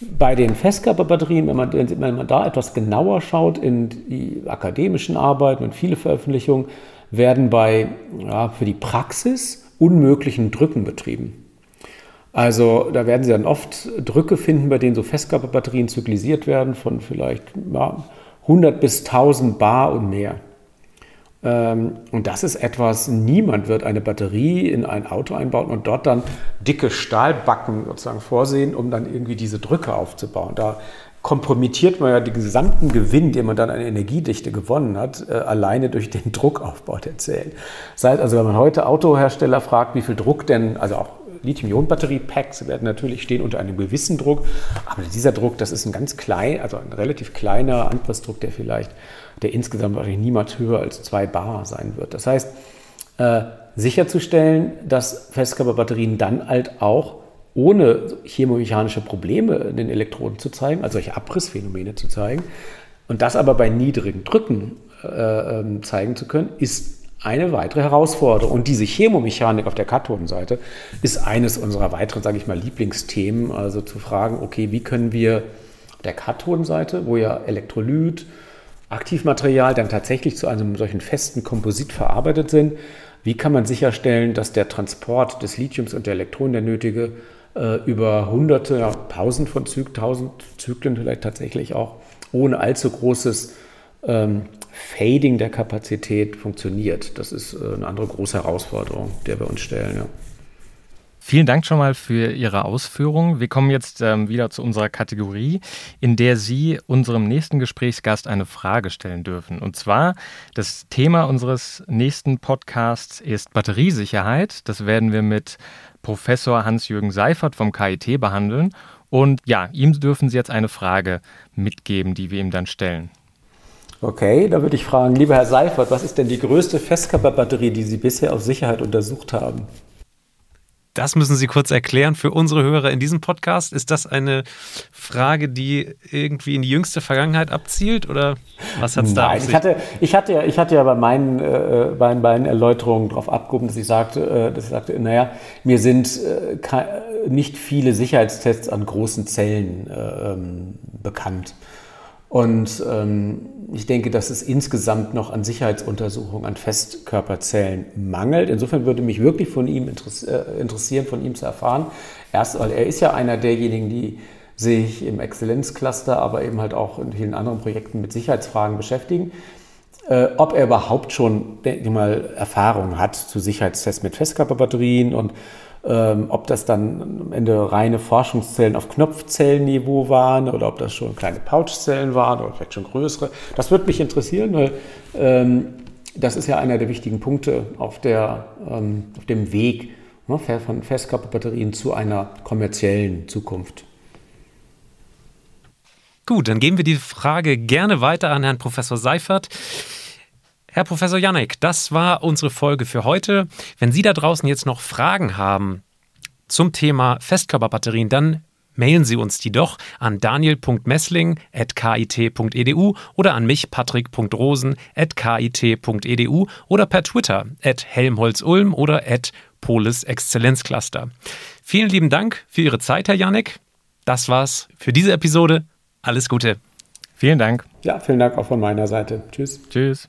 Bei den Festkörperbatterien, wenn man, wenn man da etwas genauer schaut in die akademischen Arbeiten und viele Veröffentlichungen, werden bei ja, für die Praxis unmöglichen Drücken betrieben. Also da werden Sie dann oft Drücke finden, bei denen so Festkörperbatterien zyklisiert werden von vielleicht ja, 100 bis 1000 Bar und mehr. Ähm, und das ist etwas, niemand wird eine Batterie in ein Auto einbauen und dort dann dicke Stahlbacken sozusagen vorsehen, um dann irgendwie diese Drücke aufzubauen. Da kompromittiert man ja den gesamten Gewinn, den man dann an Energiedichte gewonnen hat, äh, alleine durch den Druckaufbau der Zellen. Das heißt also, wenn man heute Autohersteller fragt, wie viel Druck denn, also auch Lithium-Ionen-Batterie-Packs werden natürlich stehen unter einem gewissen Druck, aber dieser Druck, das ist ein ganz klein, also ein relativ kleiner Anpassdruck, der vielleicht, der insgesamt wahrscheinlich niemals höher als zwei Bar sein wird. Das heißt, äh, sicherzustellen, dass Festkörperbatterien dann halt auch ohne chemomechanische Probleme den Elektroden zu zeigen, also solche Abrissphänomene zu zeigen, und das aber bei niedrigen Drücken äh, ähm, zeigen zu können, ist eine weitere Herausforderung. Und diese Chemomechanik auf der Kathodenseite ist eines unserer weiteren, sage ich mal, Lieblingsthemen. Also zu fragen, okay, wie können wir auf der Kathodenseite, wo ja Elektrolyt, Aktivmaterial dann tatsächlich zu einem solchen festen Komposit verarbeitet sind, wie kann man sicherstellen, dass der Transport des Lithiums und der Elektronen, der nötige, äh, über hunderte, ja, tausend von Zyklen, tausend Zyklen vielleicht tatsächlich auch, ohne allzu großes ähm, Fading der Kapazität funktioniert. Das ist äh, eine andere große Herausforderung, der wir uns stellen. Ja. Vielen Dank schon mal für Ihre Ausführungen. Wir kommen jetzt ähm, wieder zu unserer Kategorie, in der Sie unserem nächsten Gesprächsgast eine Frage stellen dürfen. Und zwar, das Thema unseres nächsten Podcasts ist Batteriesicherheit. Das werden wir mit Professor Hans-Jürgen Seifert vom KIT behandeln. Und ja, ihm dürfen Sie jetzt eine Frage mitgeben, die wir ihm dann stellen. Okay, da würde ich fragen, lieber Herr Seifert, was ist denn die größte Festkörperbatterie, die Sie bisher auf Sicherheit untersucht haben? Das müssen Sie kurz erklären für unsere Hörer in diesem Podcast. Ist das eine Frage, die irgendwie in die jüngste Vergangenheit abzielt oder was hat es da Nein, ich hatte, ich, hatte ja, ich hatte ja bei meinen, äh, bei meinen Erläuterungen darauf abgehoben, dass ich sagte, äh, dass ich sagte, naja, mir sind äh, nicht viele Sicherheitstests an großen Zellen äh, ähm, bekannt. Und ähm, ich denke, dass es insgesamt noch an Sicherheitsuntersuchungen an Festkörperzellen mangelt. Insofern würde mich wirklich von ihm äh, interessieren, von ihm zu erfahren. Erst, weil er ist ja einer derjenigen, die sich im Exzellenzcluster, aber eben halt auch in vielen anderen Projekten mit Sicherheitsfragen beschäftigen. Äh, ob er überhaupt schon, denke ich mal, Erfahrung hat zu Sicherheitstests mit Festkörperbatterien und ähm, ob das dann am Ende reine Forschungszellen auf Knopfzellenniveau waren oder ob das schon kleine Pouchzellen waren oder vielleicht schon größere. Das würde mich interessieren, weil ähm, das ist ja einer der wichtigen Punkte auf, der, ähm, auf dem Weg ne, von Festkörperbatterien zu einer kommerziellen Zukunft. Gut, dann geben wir die Frage gerne weiter an Herrn Professor Seifert. Herr Professor Janek, das war unsere Folge für heute. Wenn Sie da draußen jetzt noch Fragen haben zum Thema Festkörperbatterien, dann mailen Sie uns die doch an daniel.messling.kit.edu oder an mich, patrick.rosen.kit.edu oder per Twitter at helmholtz-ulm oder at Polis Exzellenzcluster. Vielen lieben Dank für Ihre Zeit, Herr Janek. Das war's für diese Episode. Alles Gute. Vielen Dank. Ja, vielen Dank auch von meiner Seite. Tschüss. Tschüss.